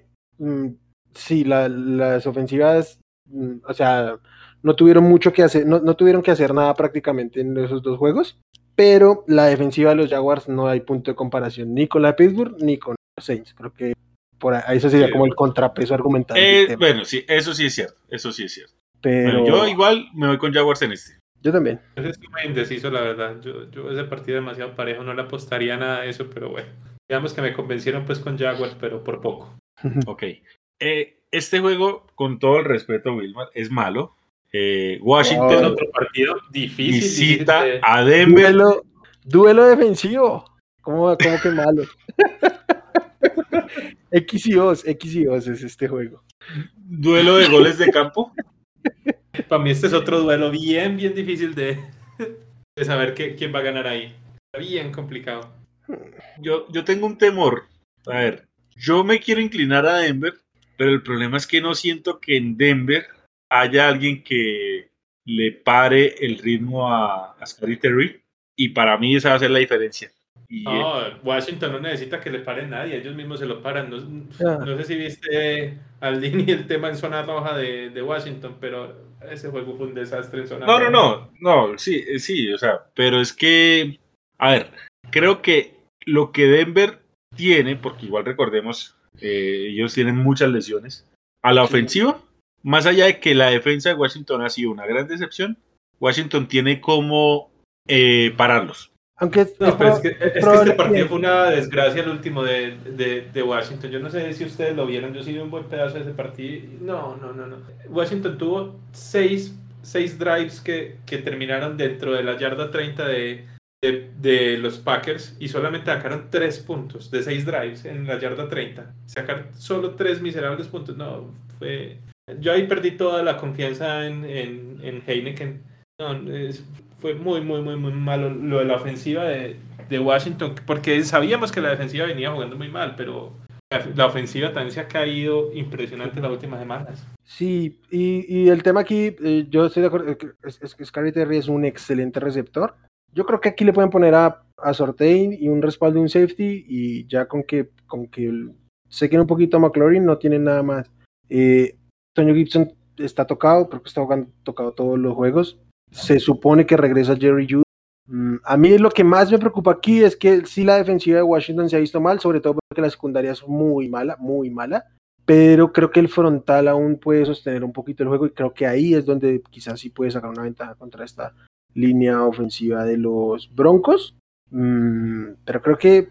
sí, la- las ofensivas, mm, o sea, no tuvieron mucho que hacer, no, no tuvieron que hacer nada prácticamente en esos dos juegos, pero la defensiva de los Jaguars no hay punto de comparación ni con la de Pittsburgh ni con los Saints. Creo que por ahí, eso sería Sí. como el contrapeso argumental. Eh, bueno, sí, eso sí es cierto, eso sí es cierto. pero Bueno, yo igual me voy con Jaguars en este. yo también. Yo estoy muy indeciso, la verdad. Yo, yo ese partido demasiado parejo, no le apostaría nada a eso, pero bueno. Digamos que me convencieron pues con Jaguars, pero por poco. Ok. Eh, este juego, con todo el respeto, Wilmar, es malo. Eh, Washington Oh. otro partido difícil. visita difícil a Denver. Duelo, duelo defensivo. ¿Cómo, cómo que malo? X y O's, X y O's es este juego. Duelo de goles de campo. Para mí este es otro duelo bien, bien difícil de, de saber qué- quién va a ganar ahí. Está bien complicado. Yo, yo tengo un temor. A ver, yo me quiero inclinar a Denver, pero el problema es que no siento que en Denver haya alguien que le pare el ritmo a, a Scary Terry. Y para mí esa va a ser la diferencia. Y, eh, No, Washington no necesita que le pare nadie, ellos mismos se lo paran. No, Ah. no sé si viste al Dini el tema en zona roja de, de Washington, pero ese juego fue un desastre en zona No, no, roja. no, no, sí, eh, sí, o sea, pero es que A ver, creo que lo que Denver tiene, porque igual recordemos, eh, ellos tienen muchas lesiones, a la ofensiva, más allá de que la defensa de Washington ha sido una gran decepción, Washington tiene como eh, pararlos. Aunque es, No, es pero es que, es que este partido fue una desgracia el último de, de, de Washington. Yo no sé si ustedes lo vieron, yo sí vi un buen pedazo de ese partido. No, no, no, no. Washington tuvo seis, seis drives que, que terminaron dentro de la yarda 30 de, de, los Packers y solamente sacaron tres puntos de seis drives en la yarda 30. Sacar solo tres miserables puntos. No, fue... Yo ahí perdí toda la confianza en, en, en Heineken. No, es- fue muy, muy, muy, muy malo lo de la ofensiva de, de Washington, porque sabíamos que la defensiva venía jugando muy mal, pero la, ofensiva también se ha caído impresionante las últimas semanas. Sí, y, y el tema aquí, eh, yo estoy de acuerdo, es, Scary Terry es un excelente receptor. Yo creo que aquí le pueden poner a, a Sortain y un respaldo y un safety y ya con que, con que se quede un poquito a McLaurin no tienen nada más. Eh, Toño Gibson está tocado, creo que está jugando tocado todos los juegos. Se supone que regresa Jerry Judy. Mm, a mí lo que más me preocupa aquí es que sí la defensiva de Washington se ha visto mal, sobre todo porque la secundaria es muy mala, muy mala pero creo que el frontal aún puede sostener un poquito el juego y creo que ahí es donde quizás sí puede sacar una ventaja contra esta línea ofensiva de los Broncos. Mm, pero creo que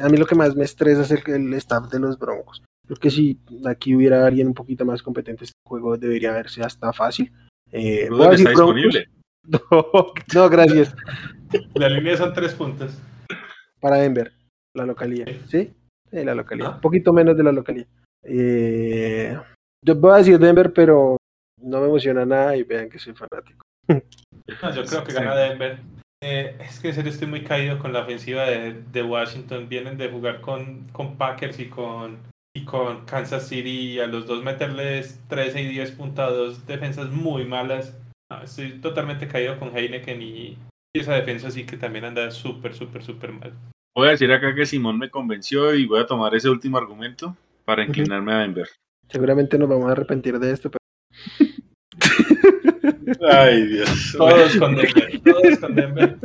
a mí lo que más me estresa es el, el staff de los Broncos. Creo que si aquí hubiera alguien un poquito más competente, este juego debería verse hasta fácil. Eh, voy a Rudolph decir está Broncos. disponible. No, no, gracias. La línea son tres puntos. Para Denver, la localía. ¿Sí? Sí, la localía. Ah. Un poquito menos de la localía. Eh, yo voy a decir Denver, pero no me emociona nada y vean que soy fanático. No, yo creo que gana Denver. Eh, es que en serio estoy muy caído con la ofensiva de, de Washington. Vienen de jugar con, con Packers y con, y con Kansas City y a los dos meterles 13 y 10 puntados, defensas muy malas. No, estoy totalmente caído con Heineken y, y esa defensa sí que también anda súper, súper, súper mal. Voy a decir acá que Simón me convenció y voy a tomar ese último argumento para inclinarme a Denver. Seguramente nos vamos a arrepentir de esto, pero Ay, Dios. Todos con Denver, todos con Denver.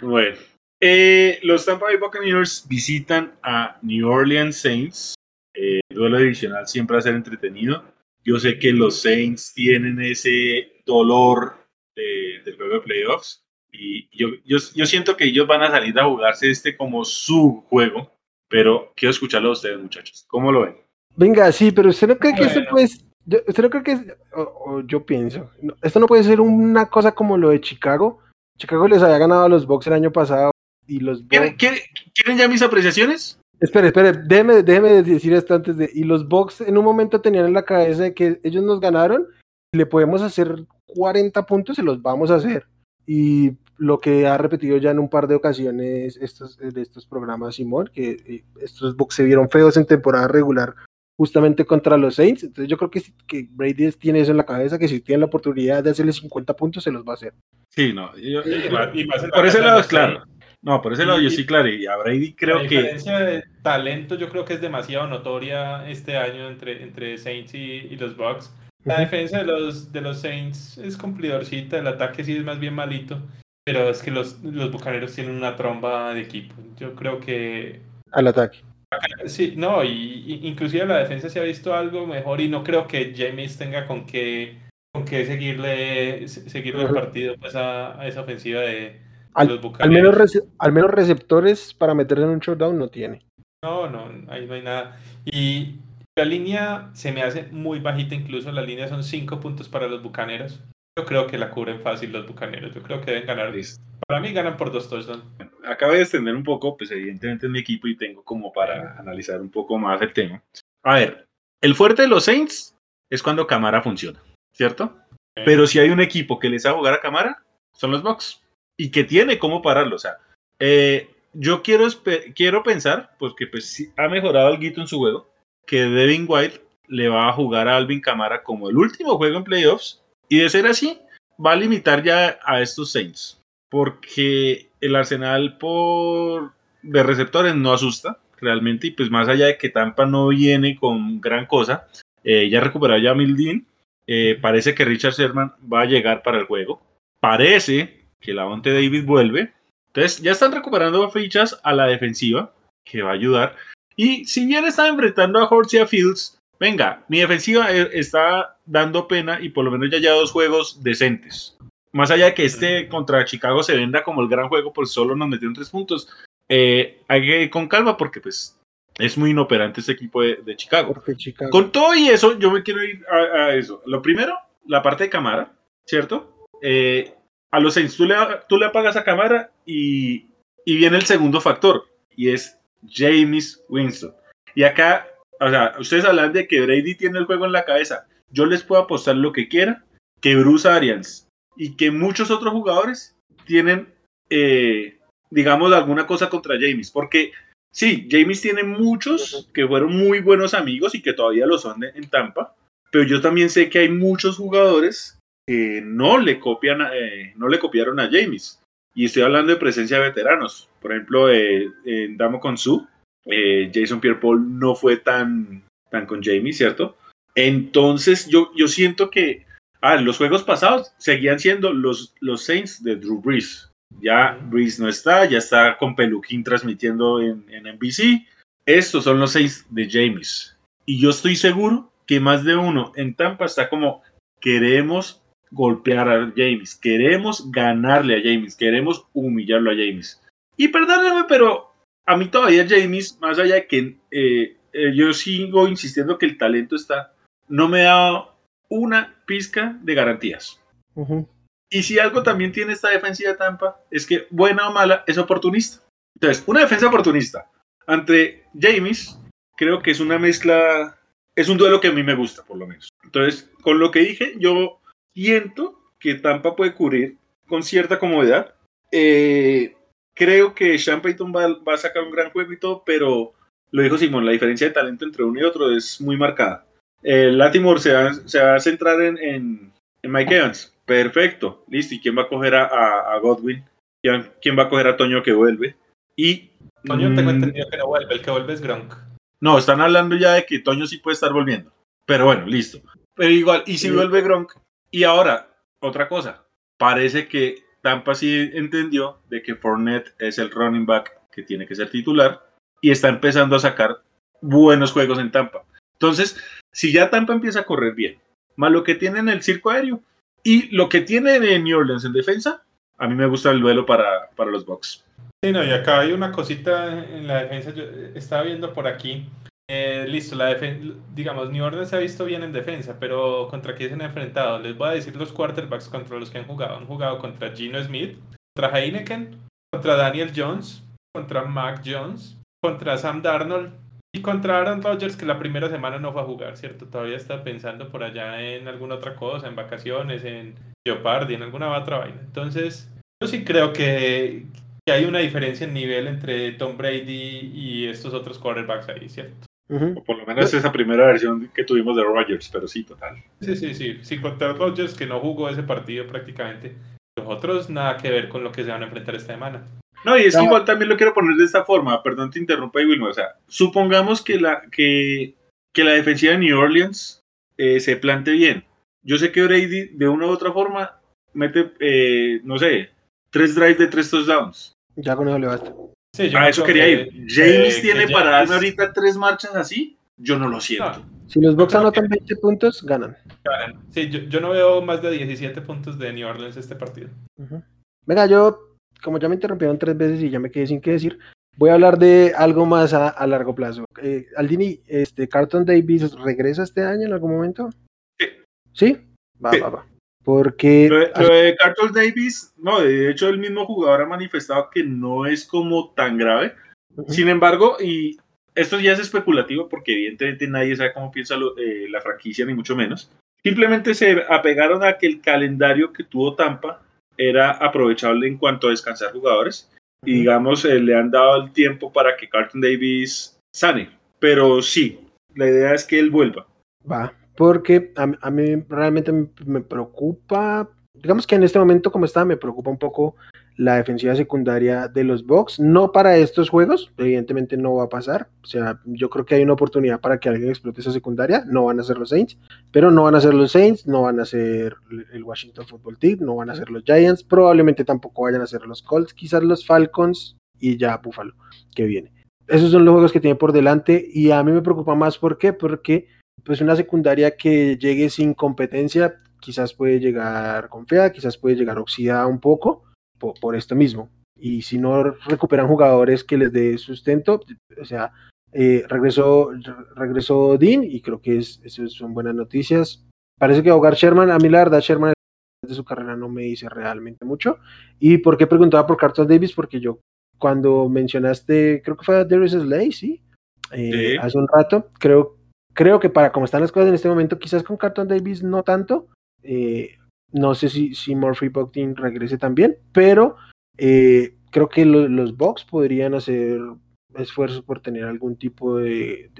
Bueno, eh, los Tampa Bay Buccaneers visitan a New Orleans Saints. Eh, duelo divisional siempre va a ser entretenido. Yo sé que los Saints tienen ese dolor de- del juego de playoffs y yo, yo, yo siento que ellos van a salir a jugarse este como su juego, pero quiero escucharlo a ustedes, muchachos. ¿Cómo lo ven? venga, sí, pero usted no cree que Bueno. pues, yo- usted no cree que, es- o, o yo pienso, no, esto no puede ser una cosa como lo de Chicago. Chicago les había ganado a los Bucks el año pasado y los ¿Quieren, quieren- quieren ya mis apreciaciones? espere, espere, déjeme, déjeme decir esto antes de, y los Bucks en un momento tenían en la cabeza de que ellos nos ganaron, y le podemos hacer 40 puntos, se los vamos a hacer. Y lo que ha repetido ya en un par de ocasiones estos, de estos programas, Simón, que eh, estos Bucks se vieron feos en temporada regular justamente contra los Saints. Entonces yo creo que, si- que Brady tiene eso en la cabeza, que si tiene la oportunidad de hacerle 50 puntos, se los va a hacer. Sí, no. yo- Y más- y más en la por ese lado es claro. No, por ese lado yo sí, claro. Y a Brady la creo que diferencia de talento yo creo que es demasiado notoria este año entre, entre Saints y, y los Bucks. La defensa de los, de los Saints es cumplidorcita, el ataque sí es más bien malito, pero es que los, los Bucaneros tienen una tromba de equipo. Yo creo que Al ataque. Sí, no, y, y inclusive la defensa se ha visto algo mejor y no creo que James tenga con qué, con qué seguirle, se- seguirle el partido pues, a, a esa ofensiva de, Al, los al Bucaneros. menos rece- al menos receptores para meterse en un showdown no tiene. No, no, ahí no hay nada. Y la línea se me hace muy bajita, incluso la línea son 5 puntos para los bucaneros. Yo creo que la cubren fácil los bucaneros. Yo creo que deben ganar. Listo. Para mí ganan por dos touchdowns. acabo de extender un poco, pues evidentemente es mi equipo y tengo como para analizar un poco más el tema. A ver, el fuerte de los Saints es cuando Camara funciona, ¿cierto? Pero si hay un equipo que les a jugar a Camara, son los Bucks. Y que tiene cómo pararlo. O sea, eh, yo quiero, quiero pensar, porque pues sí ha mejorado algo en su juego, que Devin White le va a jugar a Alvin Camara como el último juego en playoffs. Y de ser así, va a limitar ya a estos Saints. Porque el arsenal por de receptores no asusta realmente. Y pues más allá de que Tampa no viene con gran cosa, eh, ya recuperó ya Mildin. Eh, parece que Richard Sherman va a llegar para el juego. Parece que la David vuelve. Entonces, ya están recuperando fichas a la defensiva, que va a ayudar. Y si bien están enfrentando a Horsia Fields, venga, mi defensiva eh, está dando pena y por lo menos ya lleva dos juegos decentes. Más allá de que este contra Chicago se venda como el gran juego, pues solo nos metieron tres puntos. Eh, hay que ir con calma porque pues es muy inoperante este equipo de, Chicago. Con todo y eso, yo me quiero ir a, eso. Lo primero, la parte de cámara, ¿cierto? Eh, a los Saints tú le, tú le apagas a cámara y, y viene el segundo factor, y es James Winston. Y acá, o sea, ustedes hablan de que Brady tiene el juego en la cabeza. Yo les puedo apostar lo que quiera, que Bruce Arians y que muchos otros jugadores tienen, eh, digamos, alguna cosa contra James. Porque sí, James tiene muchos que fueron muy buenos amigos y que todavía lo son en Tampa. Pero yo también sé que hay muchos jugadores que no le copian, eh, no le copiaron a James. Y estoy hablando de presencia de veteranos. Por ejemplo, eh, en Damo con Su, eh, Jason Pierre-Paul no fue tan, tan con Jamie, ¿cierto? Entonces yo, yo siento que ah, los juegos pasados seguían siendo los, los Saints de Drew Brees. Ya Brees no está, ya está con Peluquín transmitiendo en, NBC. Estos son los Saints de James. Y yo estoy seguro que más de uno en Tampa está como queremos golpear a James, queremos ganarle a James, queremos humillarlo a James. Y perdónenme, pero a mí todavía James, más allá de que eh, eh, yo sigo insistiendo que el talento está, no me da una pizca de garantías. Y si algo también tiene esta defensiva de Tampa, es que buena o mala es oportunista. Entonces, una defensa oportunista ante James, creo que es una mezcla, es un duelo que a mí me gusta, por lo menos. Entonces, con lo que dije, yo siento que Tampa puede cubrir con cierta comodidad. Eh, creo que Sean Payton va, a sacar un gran juego y todo, pero lo dijo Simón, la diferencia de talento entre uno y otro es muy marcada. Eh, Latimore se va, se va, a centrar en, en, Mike Evans. Perfecto, listo. ¿Y quién va a coger a, Godwin? ¿Quién, va a coger a Toño que vuelve? Y. Toño tengo mm, entendido que no vuelve, el que vuelve es Gronk. No, están hablando ya de que Toño sí puede estar volviendo. Pero bueno, listo. Pero igual, y si vuelve Gronk, y ahora, otra cosa. Parece que Tampa sí entendió de que Fournette es el running back que tiene que ser titular y está empezando a sacar buenos juegos en Tampa. Entonces, si ya Tampa empieza a correr bien, más lo que tiene en el circo aéreo y lo que tiene en New Orleans en defensa, a mí me gusta el duelo para, para los Bucks. Sí, no, y acá hay una cosita en la defensa. Yo estaba viendo por aquí eh, listo, la digamos, New Orleans se ha visto bien en defensa, pero ¿contra quién se han enfrentado? Les voy a decir los quarterbacks contra los que han jugado. Han jugado contra Gino Smith, contra Heineken, contra Daniel Jones, contra Mac Jones, contra Sam Darnold y contra Aaron Rodgers, que la primera semana no fue a jugar, ¿cierto? Todavía está pensando por allá en alguna otra cosa, en vacaciones, en Jeopardy, en alguna otra vaina. Entonces, yo sí creo que, que hay una diferencia en nivel entre Tom Brady y estos otros quarterbacks ahí, ¿cierto? O por lo menos esa primera versión que tuvimos de Rogers, pero sí, total. Sí, sí, sí. Sí, contra Rogers, que no jugó ese partido prácticamente. Los otros nada que ver con lo que se van a enfrentar esta semana. No, y es que igual también lo quiero poner de esta forma, perdón te interrumpa, Wilmer. O sea, supongamos que la, que, que la defensiva de New Orleans eh, se plante bien. Yo sé que Brady, de una u otra forma, mete, eh, no sé, tres drives de tres touchdowns. Ya con eso le basta a eso quería ir. James tiene para darme ahorita tres marchas así. Yo no lo siento. Si los Bucks anotan 20 puntos, ganan. Sí, yo, no veo más de 17 puntos de New Orleans este partido. Venga, yo, como ya me interrumpieron tres veces y ya me quedé sin qué decir, voy a hablar de algo más a, largo plazo. Eh, Aldini, este, ¿Carton Davis regresa este año en algún momento? Sí. ¿Sí? Va, va, va. Porque. Lo de, Carlos Davis, no, de hecho, el mismo jugador ha manifestado que no es como tan grave. Sin embargo, y esto ya es especulativo porque evidentemente nadie sabe cómo piensa eh, la franquicia, ni mucho menos. Simplemente se apegaron a que el calendario que tuvo Tampa era aprovechable en cuanto a descansar jugadores. Y digamos, eh, le han dado el tiempo para que Carlton Davis sane. Pero sí, la idea es que él vuelva. Va, porque a, mí realmente me, preocupa, digamos que en este momento como está, me preocupa un poco la defensiva secundaria de los Bucks. No para estos juegos, evidentemente no va a pasar. O sea, yo creo que hay una oportunidad para que alguien explote esa secundaria. No van a ser los Saints, pero no van a ser los Saints, no van a ser el Washington Football Team, no van a ser los Giants, probablemente tampoco vayan a ser los Colts, quizás los Falcons y ya Buffalo, que viene. Esos son los juegos que tiene por delante y a mí me preocupa más, ¿por qué? Porque pues una secundaria que llegue sin competencia quizás puede llegar confiada, quizás puede llegar oxidada un poco por, esto mismo. Y si no recuperan jugadores que les dé sustento, o sea, eh, regresó, regresó Dean y creo que es, eso son buenas noticias. Parece que ahogar Sherman, a mí la verdad Sherman de su carrera no me dice realmente mucho. ¿Y por qué preguntaba por Carlton Davis? Porque yo cuando mencionaste, creo que fue a Darius Slay, ¿sí? Eh, hace un rato, creo, creo que para como están las cosas en este momento, quizás con Carlton Davis no tanto, eh, no sé si, si Murphy Buckton regrese también, pero eh, creo que los Bucks podrían hacer esfuerzos por tener algún tipo de,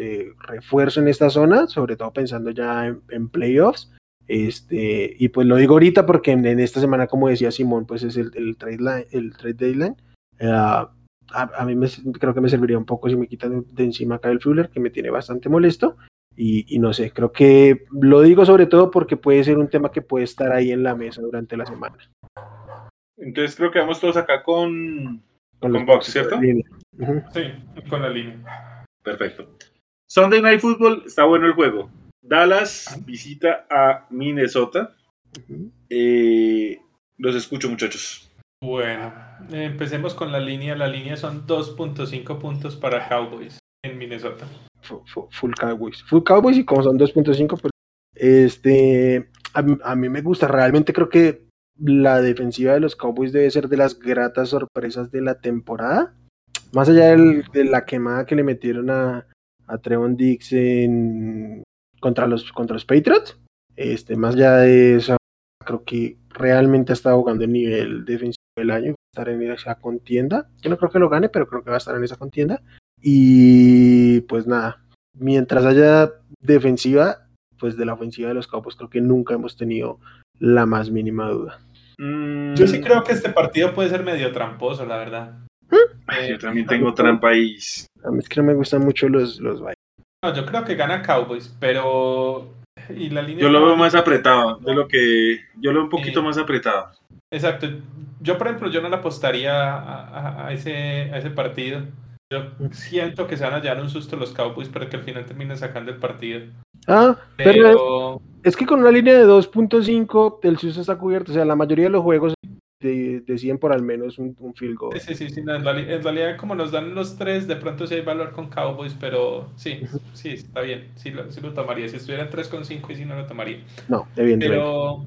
refuerzo en esta zona, sobre todo pensando ya en, playoffs. Este, y pues lo digo ahorita porque en, esta semana, como decía Simón, pues es el, el trade, line, el trade deadline. Ah, a, mí me, creo que me serviría un poco si me quitan de, encima a Kyle Fuller, que me tiene bastante molesto. Y, no sé, creo que lo digo sobre todo porque puede ser un tema que puede estar ahí en la mesa durante la semana. Entonces creo que vamos todos acá con, con, Box, ¿cierto? Sí, con la línea. Perfecto. Sunday Night Football, está bueno el juego. Dallas visita a Minnesota. Eh, los escucho, muchachos. Bueno, empecemos con la línea. La línea son 2.5 puntos para Cowboys en Minnesota full Cowboys. Full Cowboys y como son 2.5, pues este, a, mí me gusta, realmente creo que la defensiva de los Cowboys debe ser de las gratas sorpresas de la temporada. Más allá de la quemada que le metieron a, a Trevon Dix contra, los, contra los Patriots, este, más allá de eso, creo que realmente ha estado jugando el nivel defensivo del año, estar en esa contienda. Yo no creo que lo gane, pero creo que va a estar en esa contienda. Y pues nada, mientras haya defensiva, pues de la ofensiva de los Cowboys creo que nunca hemos tenido la más mínima duda. Mm. Yo sí creo que este partido puede ser medio tramposo, la verdad. ¿Mm? yo también tengo trampa y... A mí es que no me gustan mucho los, los No, yo creo que gana Cowboys, pero... Y la línea yo lo veo más apretado, de lo que... Yo lo veo un poquito más apretado. Exacto. Yo, por ejemplo, yo no le apostaría a, ese, a ese partido. Yo siento que se van a llevar un susto los Cowboys para que al final terminen sacando el partido. Ah, pero, es, que con una línea de 2.5 el susto está cubierto. O sea, la mayoría de los juegos deciden por al menos un, field goal. Sí, sí, sí. en, realidad, como nos dan los tres, de pronto sí hay valor con Cowboys, pero sí, sí, está bien. Sí lo, sí lo tomaría. Si estuviera en 3.5 y si no lo tomaría. No, evidentemente. Pero,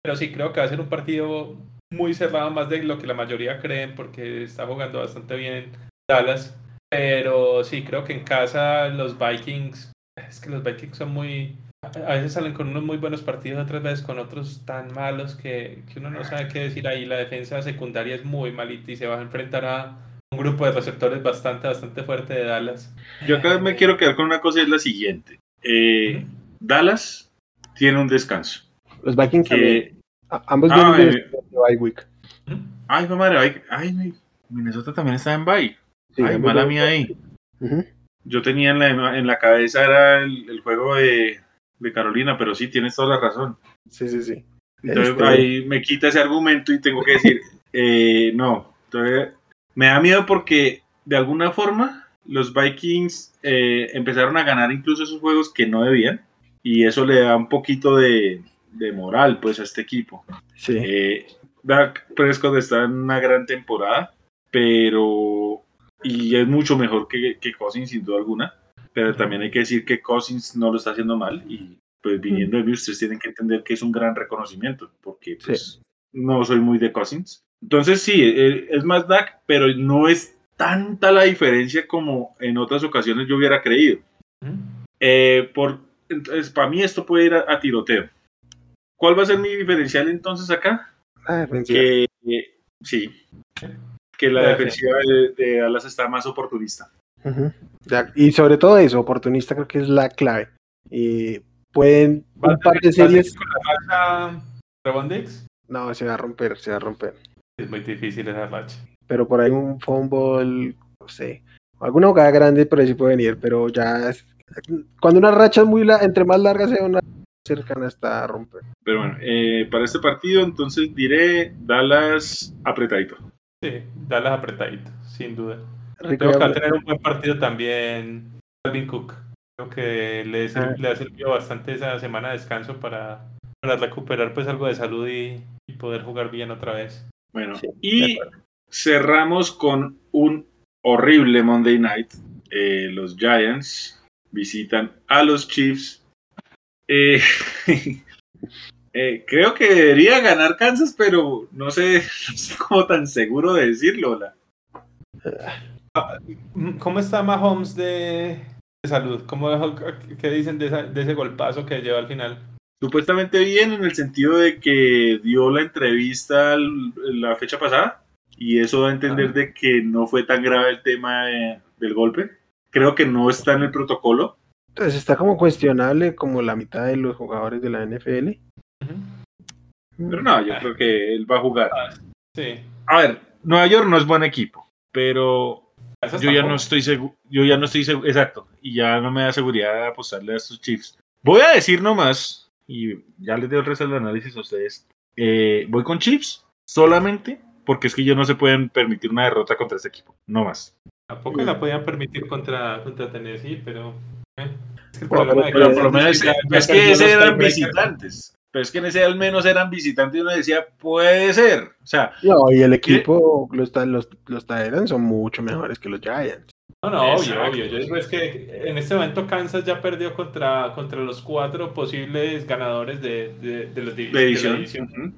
pero sí, creo que va a ser un partido muy cerrado, más de lo que la mayoría creen, porque está jugando bastante bien Dallas. Pero sí, creo que en casa los Vikings, es que los Vikings son muy... A veces salen con unos muy buenos partidos, otras veces con otros tan malos que, uno no sabe qué decir ahí. La defensa secundaria es muy malita y se va a enfrentar a un grupo de receptores bastante, bastante fuerte de Dallas. Yo acá me quiero quedar con una cosa, es la siguiente. Eh, Dallas tiene un descanso. Los Vikings que... Ambos ah, vienen de, bye week. Ay, madre, ay, Minnesota también está en bye. Ay, mala mía ahí. Yo tenía en la, en la cabeza era el, juego de, de, Carolina, pero sí, tienes toda la razón. Sí, sí, sí. Entonces este ahí me quita ese argumento y tengo que decir, eh, no. Entonces, me da miedo porque de alguna forma los Vikings eh, empezaron a ganar incluso esos juegos que no debían y eso le da un poquito de, de moral pues a este equipo. Sí. Eh, Dak Prescott está en una gran temporada, pero y es mucho mejor que, que Cousins sin duda alguna, pero también hay que decir que Cousins no lo está haciendo mal y pues viniendo de mí ustedes tienen que entender que es un gran reconocimiento porque pues no soy muy de Cousins. Entonces sí, e, es más DAC, pero no es tanta la diferencia como en otras ocasiones yo hubiera creído. Eh, por, entonces, para mí esto puede ir a, tiroteo. ¿Cuál va a ser mi diferencial entonces acá? Ah, que, sí, que la defensiva de, de, Dallas está más oportunista. Y sobre todo eso, oportunista creo que es la clave. Y pueden un par de series. con la No, se va a romper, se va a romper. Es muy difícil esa racha. Pero por ahí un fumble, no sé. Alguna jugada grande por ahí sí puede venir, pero ya es- cuando una racha es muy la, entre más larga sea una cercana está a romper. Pero bueno, eh, para este partido entonces diré Dallas apretadito. Sí, Dallas apretadito, sin duda. Rico, Creo que va a tener un buen partido también Calvin Cook. Creo que le, Ah. le ha servido bastante esa semana de descanso para, para recuperar pues algo de salud y, y poder jugar bien otra vez. Bueno, Sí, y cerramos con un horrible Monday Night. Eh, los Giants visitan a los Chiefs. Eh, eh, creo que debería ganar Kansas, pero no sé, no sé cómo tan seguro de decirlo. la- Mm, ¿Cómo está Mahomes de, de salud? ¿Cómo, ¿Qué dicen de, esa- de ese golpazo que lleva al final? Supuestamente bien en el sentido de que dio la entrevista la fecha pasada y eso da a entender Ah. de que no fue tan grave el tema de- del golpe. Creo que no está en el protocolo. Entonces está como cuestionable como la mitad de los jugadores de la NFL. Pero no, yo creo que él va a jugar. Sí. A ver, Nueva York no es buen equipo, pero Kansas yo ya no estoy seguro, yo ya no estoy seguro, exacto, y ya no me da seguridad de apostarle a estos Chiefs. Voy a decir nomás, y ya les doy el resto del análisis a ustedes, eh, voy con Chiefs solamente porque es que ellos no se pueden permitir una derrota contra este equipo, no más. Tampoco la podían permitir contra, contra Tennessee, pero... eh, es que el Bueno, pero por lo menos es que es ese eran visitantes, pero es que en ese al menos eran visitantes y uno decía, puede ser, o sea, No, y el equipo, los, ta- los, los Titans son mucho mejores que los Giants. No, no, obvio, Exacto. obvio. Yo digo es que en este momento Kansas ya perdió contra, contra los cuatro posibles ganadores de, de, de los divi- de de la edición. división.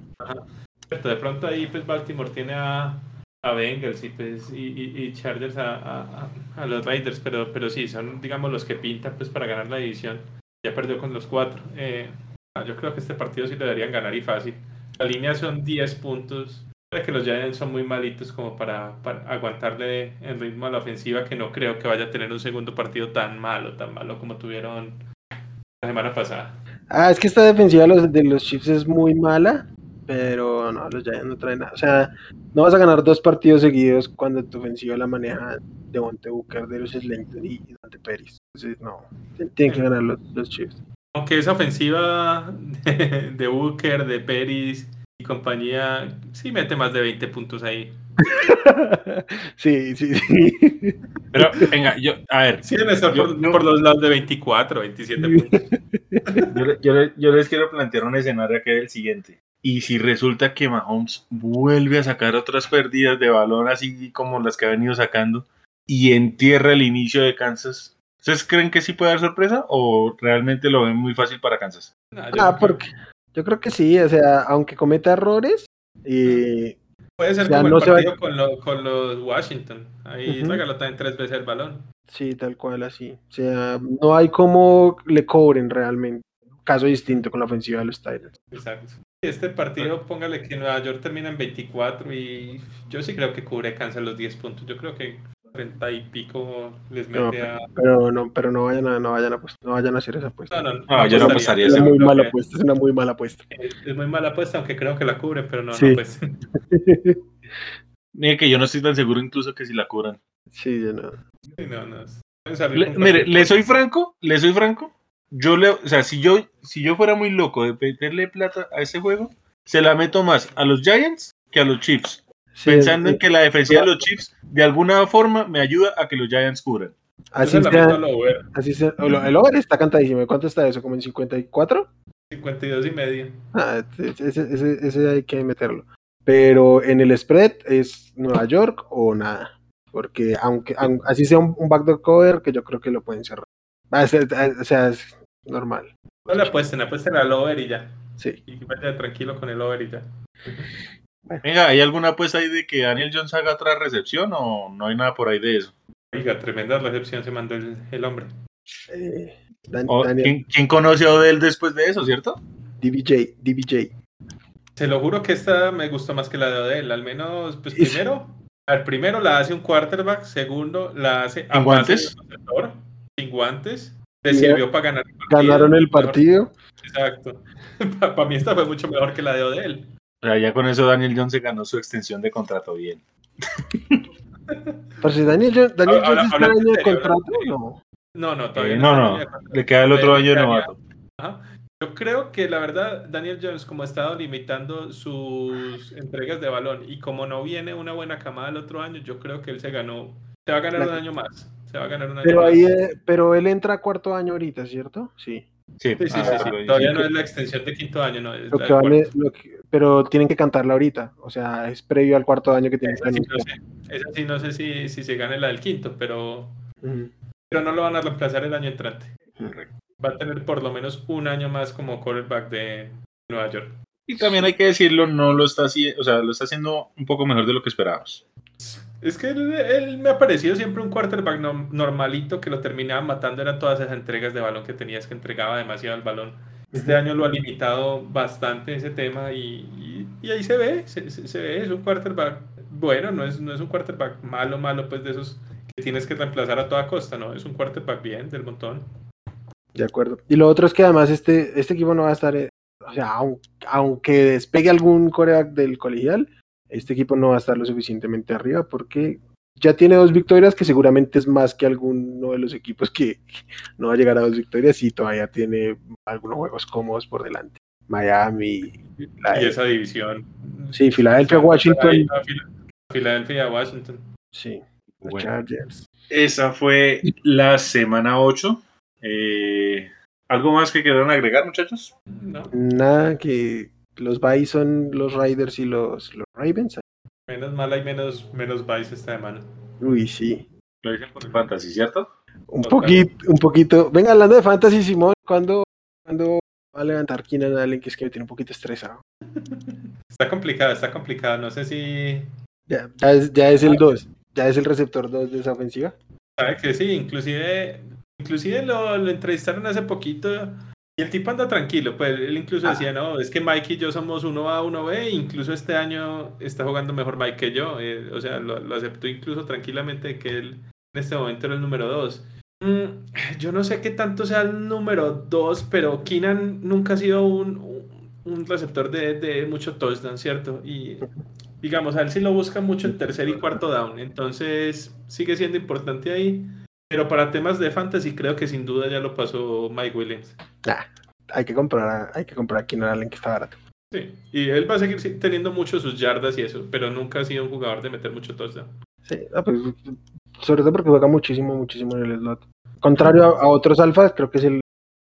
Cierto, De pronto ahí pues Baltimore tiene a, a Bengals y, pues, y, y- y Chargers a, a- a- los Raiders, pero, pero sí, son digamos los que pintan pues para ganar la división. Ya perdió con los cuatro. Eh, yo creo que este partido sí lo deberían ganar y fácil. La línea son 10 puntos. Creo que los Giants son muy malitos como para, para aguantarle el ritmo a la ofensiva, que no creo que vaya a tener un segundo partido tan malo, tan malo como tuvieron la semana pasada. Ah, es que esta defensiva de los, de los Chiefs es muy mala, pero no, los Giants no traen nada. O sea, no vas a ganar dos partidos seguidos cuando tu ofensiva la maneja Devonte Booker, de los Slayton y Dante Pérez. Entonces, no, tienen que ganar los, los Chiefs. Aunque esa ofensiva de, de Booker, de Peris y compañía, sí mete más de 20 puntos ahí. sí, sí, sí. Pero venga, yo, a ver, Sí, debe estar Yo- por, yo- por los lados de 24, 27 puntos. Yo, yo le- yo les quiero plantear un escenario que es el siguiente. Y si resulta que Mahomes vuelve a sacar otras pérdidas de balón así como las que ha venido sacando y entierra el inicio de Kansas, ¿ustedes creen que sí puede dar sorpresa o realmente lo ven muy fácil para Kansas? No, yo Ah, creo- porque yo creo que sí, o sea, aunque cometa errores, eh, Puede ser o sea, como no el se va- partido con, lo- con los Washington. Ahí Ujú. regaló también tres veces el balón. sí, tal cual así. O sea, no hay como le cobren realmente. Caso distinto con la ofensiva de los Titans. Exacto. Este partido, póngale que Nueva York termina en 24 y yo sí creo que cubre Kansas los 10 puntos. Yo creo que 30 y pico les No, mete a... Pero no, pero no vayan a, no vayan a, no vayan a hacer esa apuesta. No, no, No, yo no apostaría es muy mala apuesta, es una muy mala apuesta. Es es muy mala apuesta, aunque creo que la cubre, pero no, Sí. no, pues. Mire que yo no estoy tan seguro incluso que si la cubran. Sí, yo no. Sí, no, no. Pueden salir Le- mire, le soy franco, le soy franco. Yo le, o sea, si yo, si yo fuera muy loco de meterle plata a ese juego, se la meto más a los Giants que a los Chiefs. Sí, pensando es- en que la defensiva de los Chiefs de alguna forma me ayuda a que los Giants cubran. así sea, over, así lo- el over está cantadísimo. ¿Cuánto está eso? ¿Como en 54? 52 y medio. Ah, ese, ese- ese- ese hay que meterlo. Pero en el spread es Nueva York o nada. Porque aunque aun- así sea un, un backdoor cover, que yo creo que lo pueden cerrar. O sea, es normal. No le apuesten, apuesten al over y ya. Sí. Y vaya tranquilo con el over y ya. Venga, ¿hay alguna apuesta ahí de que Daniel Jones haga otra recepción o no hay nada por ahí de eso? Oiga, tremenda recepción se mandó el, el hombre. Eh, Dan- ¿quién, quién conoce a Odell después de eso, cierto? DBJ, DBJ. Se lo juro que esta me gustó más que la de Odell. Al menos, pues primero, al primero la hace un quarterback, segundo la hace a ¿Sin guantes? de receptor, sin guantes. Le sirvió para ganar el partido. Ganaron el partido. Exacto. para mí esta fue mucho mejor que la de Odell. O sea, ya con eso Daniel Jones se ganó su extensión de contrato bien. Pero si Daniel, Jones- Daniel Ahora- Jones está en en año de serio, contrato, no. No, no, Eh, todavía no, no, contrato. le queda el otro año de novato. Ajá. Yo creo que la verdad, Daniel Jones, como ha estado limitando sus entregas de balón y como no viene una buena camada el otro año, yo creo que él se ganó, se va a ganar La- un año más. Se va a ganar un año Pero más. ahí, eh, pero él entra a cuarto año ahorita, ¿cierto? Sí. Sí, Sí, sí, ah, sí, Todavía no es la extensión de quinto año, no. Es Lo que vale, lo que- pero tienen que cantarla ahorita. O sea, es previo al cuarto año que tienen Esa sí no sé, esa sí no sé si, si se gane la del quinto, pero, pero no lo van a reemplazar el año entrante. Correcto. Va a tener por lo menos un año más como quarterback de Nueva York. Y también hay que decirlo, no lo está haciendo, o sea, lo está haciendo un poco mejor de lo que esperábamos. Es que él, él me ha parecido siempre un quarterback no- normalito que lo terminaba matando, eran todas esas entregas de balón que tenías que entregaba demasiado el balón. Este año lo ha limitado bastante ese tema y, y- y ahí se ve, se, se- se ve, es un quarterback bueno, no es, no es un quarterback malo, malo, pues de esos que tienes que reemplazar a toda costa, ¿no? Es un quarterback bien, del montón. De acuerdo. Y lo otro es que además este, este equipo no va a estar, eh, o sea, aun- aunque despegue algún coreback del colegial, este equipo no va a estar lo suficientemente arriba porque ya tiene dos victorias que seguramente es más que alguno de los equipos que no va a llegar a dos victorias y todavía tiene algunos juegos cómodos por delante. Miami, la- Y esa división. sí, Filadelfia, Washington, Filadelfia, Washington. sí, los Bueno. Chargers. Esa fue la semana 8. Eh, ¿Algo más que quieran agregar, muchachos? No, Nada que los Bison, los Riders y los, los Ravens. Menos mal hay menos, menos vice esta semana. Uy, sí. Lo dicen por el fantasy, ¿cierto? Un poquito, un poquito. Venga, hablando de Fantasy, Simón, ¿cuándo, ¿cuándo va a levantar Keenan Allen? Que es que me tiene un poquito estresado. Está complicado, está complicado. No sé si. Ya, ya es, ya es el 2. Ya es el receptor 2 de esa ofensiva. Sabe que sí, inclusive. Inclusive lo, lo entrevistaron hace poquito. Y el tipo anda tranquilo. Pues él incluso Ah. decía, no, es que Mike y yo somos 1A, 1B. Incluso este año está jugando mejor Mike que yo. eh, o sea, lo, lo aceptó incluso tranquilamente que él en este momento era el número 2. yo no sé qué tanto sea el número 2, pero Keenan nunca ha sido un, un- un receptor de, de mucho touchdown, ¿cierto? Y digamos, a él sí lo busca mucho en tercer y cuarto down, entonces sigue siendo importante ahí. Pero para temas de fantasy creo que sin duda ya lo pasó Mike Williams. Nah, hay que comprar, a- hay que comprar a Keenan Allen que está barato. Sí, y él va a seguir teniendo mucho sus yardas y eso, pero nunca ha sido un jugador de meter mucho touchdown. Sí, ah, pues, sobre todo porque juega muchísimo, muchísimo en el slot. Contrario a, a otros alfas, creo que es el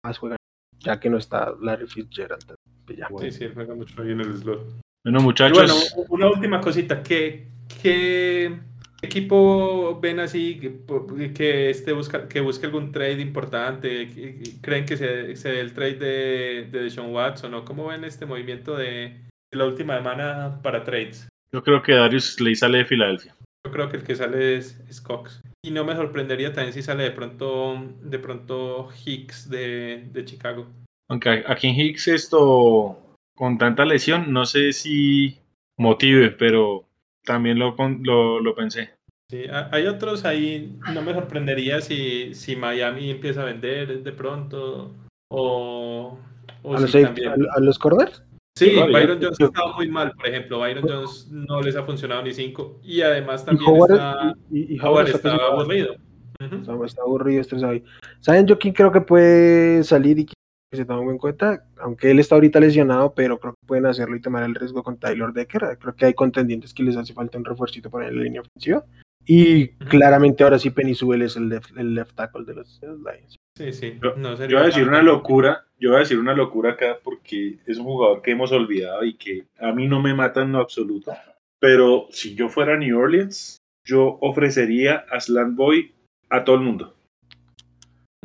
más juega, ya que no está Larry Fitzgerald. ya. Sí, sí, él juega mucho ahí en el slot. Bueno, Y muchachos, bueno, una última cosita, ¿qué, qué equipo ven así que, que, este busca, que busque algún trade importante? ¿Qué- qué- ¿Creen que se, se dé el trade de, de Deshaun Watson o cómo ven este movimiento de, de la última semana para trades? yo creo que Darius Slay sale de Filadelfia. Yo creo que el que sale es, es Cox. Y no me sorprendería también si sale de pronto, de pronto Hicks de, de Chicago. Aunque aquí en Hicks esto, con tanta lesión, no sé si motive, pero también lo, lo pensé. Sí, ha- hay otros ahí, no me sorprendería si, si Miami empieza a vender de pronto o, o ¿A los, si safety- también- a- a los corners? Sí, ya. Byron Jones ha estado muy mal, por ejemplo, Byron Jones no les ha funcionado ni cinco y además Y también Howard, está, y, Howard Howard está está aburrido. Está, está aburrido, estresado. ahí. ¿Saben yo quién creo que puede salir y que se tome en cuenta? Aunque él está ahorita lesionado, pero creo que pueden hacerlo y tomar el riesgo con Tyler Decker. Creo que hay contendientes que les hace falta un refuercito para la línea ofensiva. Y claramente ahora sí Penny Sewell es el left, el left tackle de los, Lions. Sí, sí. Yo- no Yo sería voy a decir una locura, yo voy a decir una locura acá porque es un jugador que hemos olvidado y que a mí no me mata en lo absoluto. Pero si yo fuera New Orleans, yo ofrecería a Slant Boy a todo el mundo.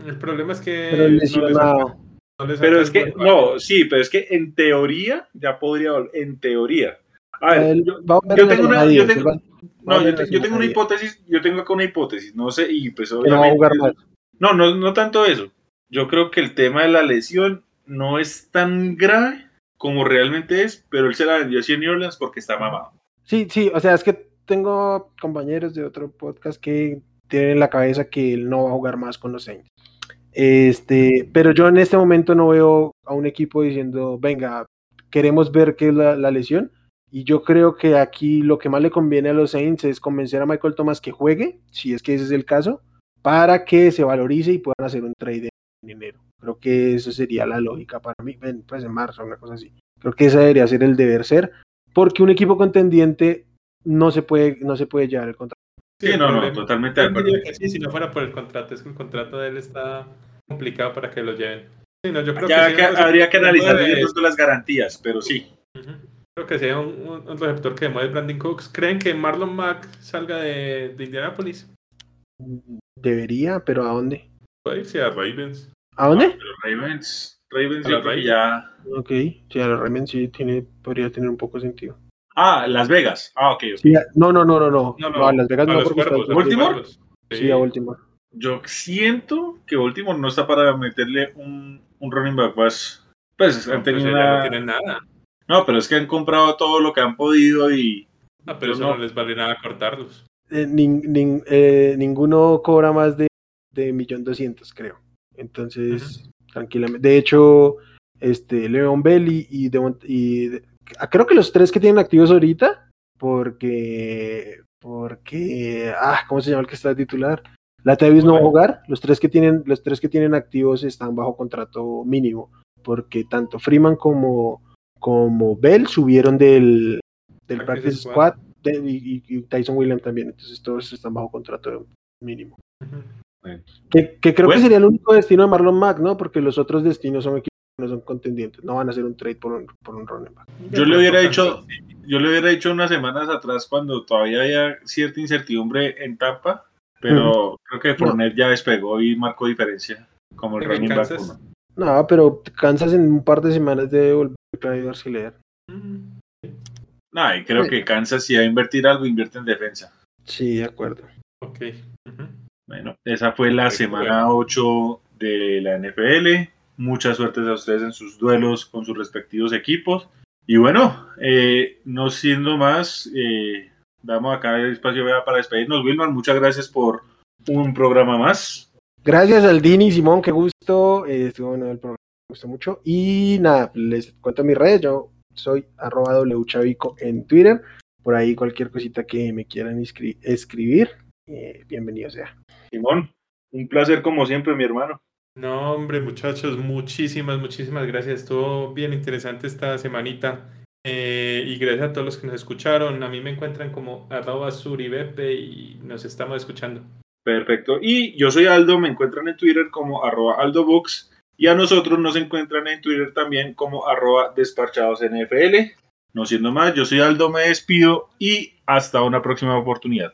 El problema es que Pero no les no les Pero es que, no, sí, pero es que en teoría ya podría, en teoría. A ver, Él yo, tengo una, yo tengo, no, yo, a te- yo tengo una a hipótesis, yo tengo acá una hipótesis, no sé, y pues que no va a obviamente- jugar más. No, no, no tanto eso. Yo creo que el tema de la lesión no es tan grave como realmente es, pero él se la vendió así en New Orleans porque está mamado. Sí, sí, o sea, es que tengo compañeros de otro podcast que tienen en la cabeza que él no va a jugar más con los Saints. Este, pero yo en este momento no veo a un equipo diciendo, venga, queremos ver qué es la, la lesión Y yo creo que aquí lo que más le conviene a los Saints es convencer a Michael Thomas que juegue, si es que ese es el caso, para que se valorice y puedan hacer un trade en enero. Creo que eso sería la lógica para mí, pues en marzo, una cosa así. Creo que ese debería ser el deber ser, porque un equipo contendiente no se puede, no se puede llevar el contrato. Sí, no, no, totalmente de acuerdo. Sí, si no fuera por el contrato, es que el contrato de él está complicado para que lo lleven. Sí, no, yo creo Ya que, que sí, habría que analizar de- las garantías, pero sí. Ujú. Creo que sea un, un- un receptor que demueve Brandon Cooks. ¿Creen que Marlon Mack salga de, de Indianapolis? Debería, pero ¿a dónde? Puede irse a Ravens. ¿A dónde? Pero Ravens, Ravens yo creo que ya. Ok, sí, a los Ravens sí tiene, podría tener un poco de sentido. Ah, Las Vegas. Ah, ok. ok. Sí, a- no, no, no, no, no, No, a Las Vegas a no, está ¿Baltimore? Sí, a Baltimore. Yo siento que Baltimore no está para meterle un, un running back más. Pues No, han pues ya no una- tienen nada. No, pero es que han comprado todo lo que han podido y. Ah, pero Yo eso no. no les vale nada cortarlos. Eh, nin- nin- eh, ninguno cobra más de, de millón doscientos, creo. Entonces, tranquilamente. De hecho, este, Leon Bell y, y, Devont- y de- ah, creo que los tres que tienen activos ahorita, porque, porque, ah, ¿cómo se llama el que está de titular? La Davis no va a jugar. Los tres que tienen, los tres que tienen activos están bajo contrato mínimo, porque tanto Freeman como, como Bell subieron del, del Practice squad. squad de- y, Tyson Williams también. Entonces todos están bajo contrato mínimo. Que, que creo Bueno. que sería el único destino de Marlon Mack, ¿no? Porque los otros destinos son equipos que no son contendientes. No van a hacer un trade por un, por un running back. Yo le hubiera dicho, yo le hubiera dicho unas semanas atrás cuando todavía había cierta incertidumbre en Tampa, pero creo que Fournette ya despegó y marcó diferencia como el running back uno. No, pero Kansas en un par de semanas de volver ayudarse a leer. No, y creo que Kansas si va a invertir algo, invierte en defensa. Sí, de acuerdo. Ok. Bueno, esa fue la semana 8 de la NFL. Mucha suerte a ustedes en sus duelos con sus respectivos equipos. Y bueno, eh, no siendo más, eh, damos acá el espacio para despedirnos. Wilman, muchas gracias por un programa más. Gracias al Dini y Simón, qué gusto. Eh, estuvo bueno el programa, me gustó mucho. Y nada, les cuento mis redes. Yo soy arroba wchavico en Twitter. Por ahí cualquier cosita que me quieran escribir, eh, bienvenido sea. Simón, un placer como siempre, mi hermano. No, hombre, muchachos, muchísimas, muchísimas gracias. Estuvo bien interesante esta semanita. Eh, y gracias a todos los que nos escucharon. A mí me encuentran como arroba suribepe y nos estamos escuchando. Perfecto. Y yo soy Aldo, me encuentran en Twitter como arroba aldobooks y a nosotros nos encuentran en Twitter también como arroba desparchadosnfl. No siendo más, yo soy Aldo, me despido y hasta una próxima oportunidad.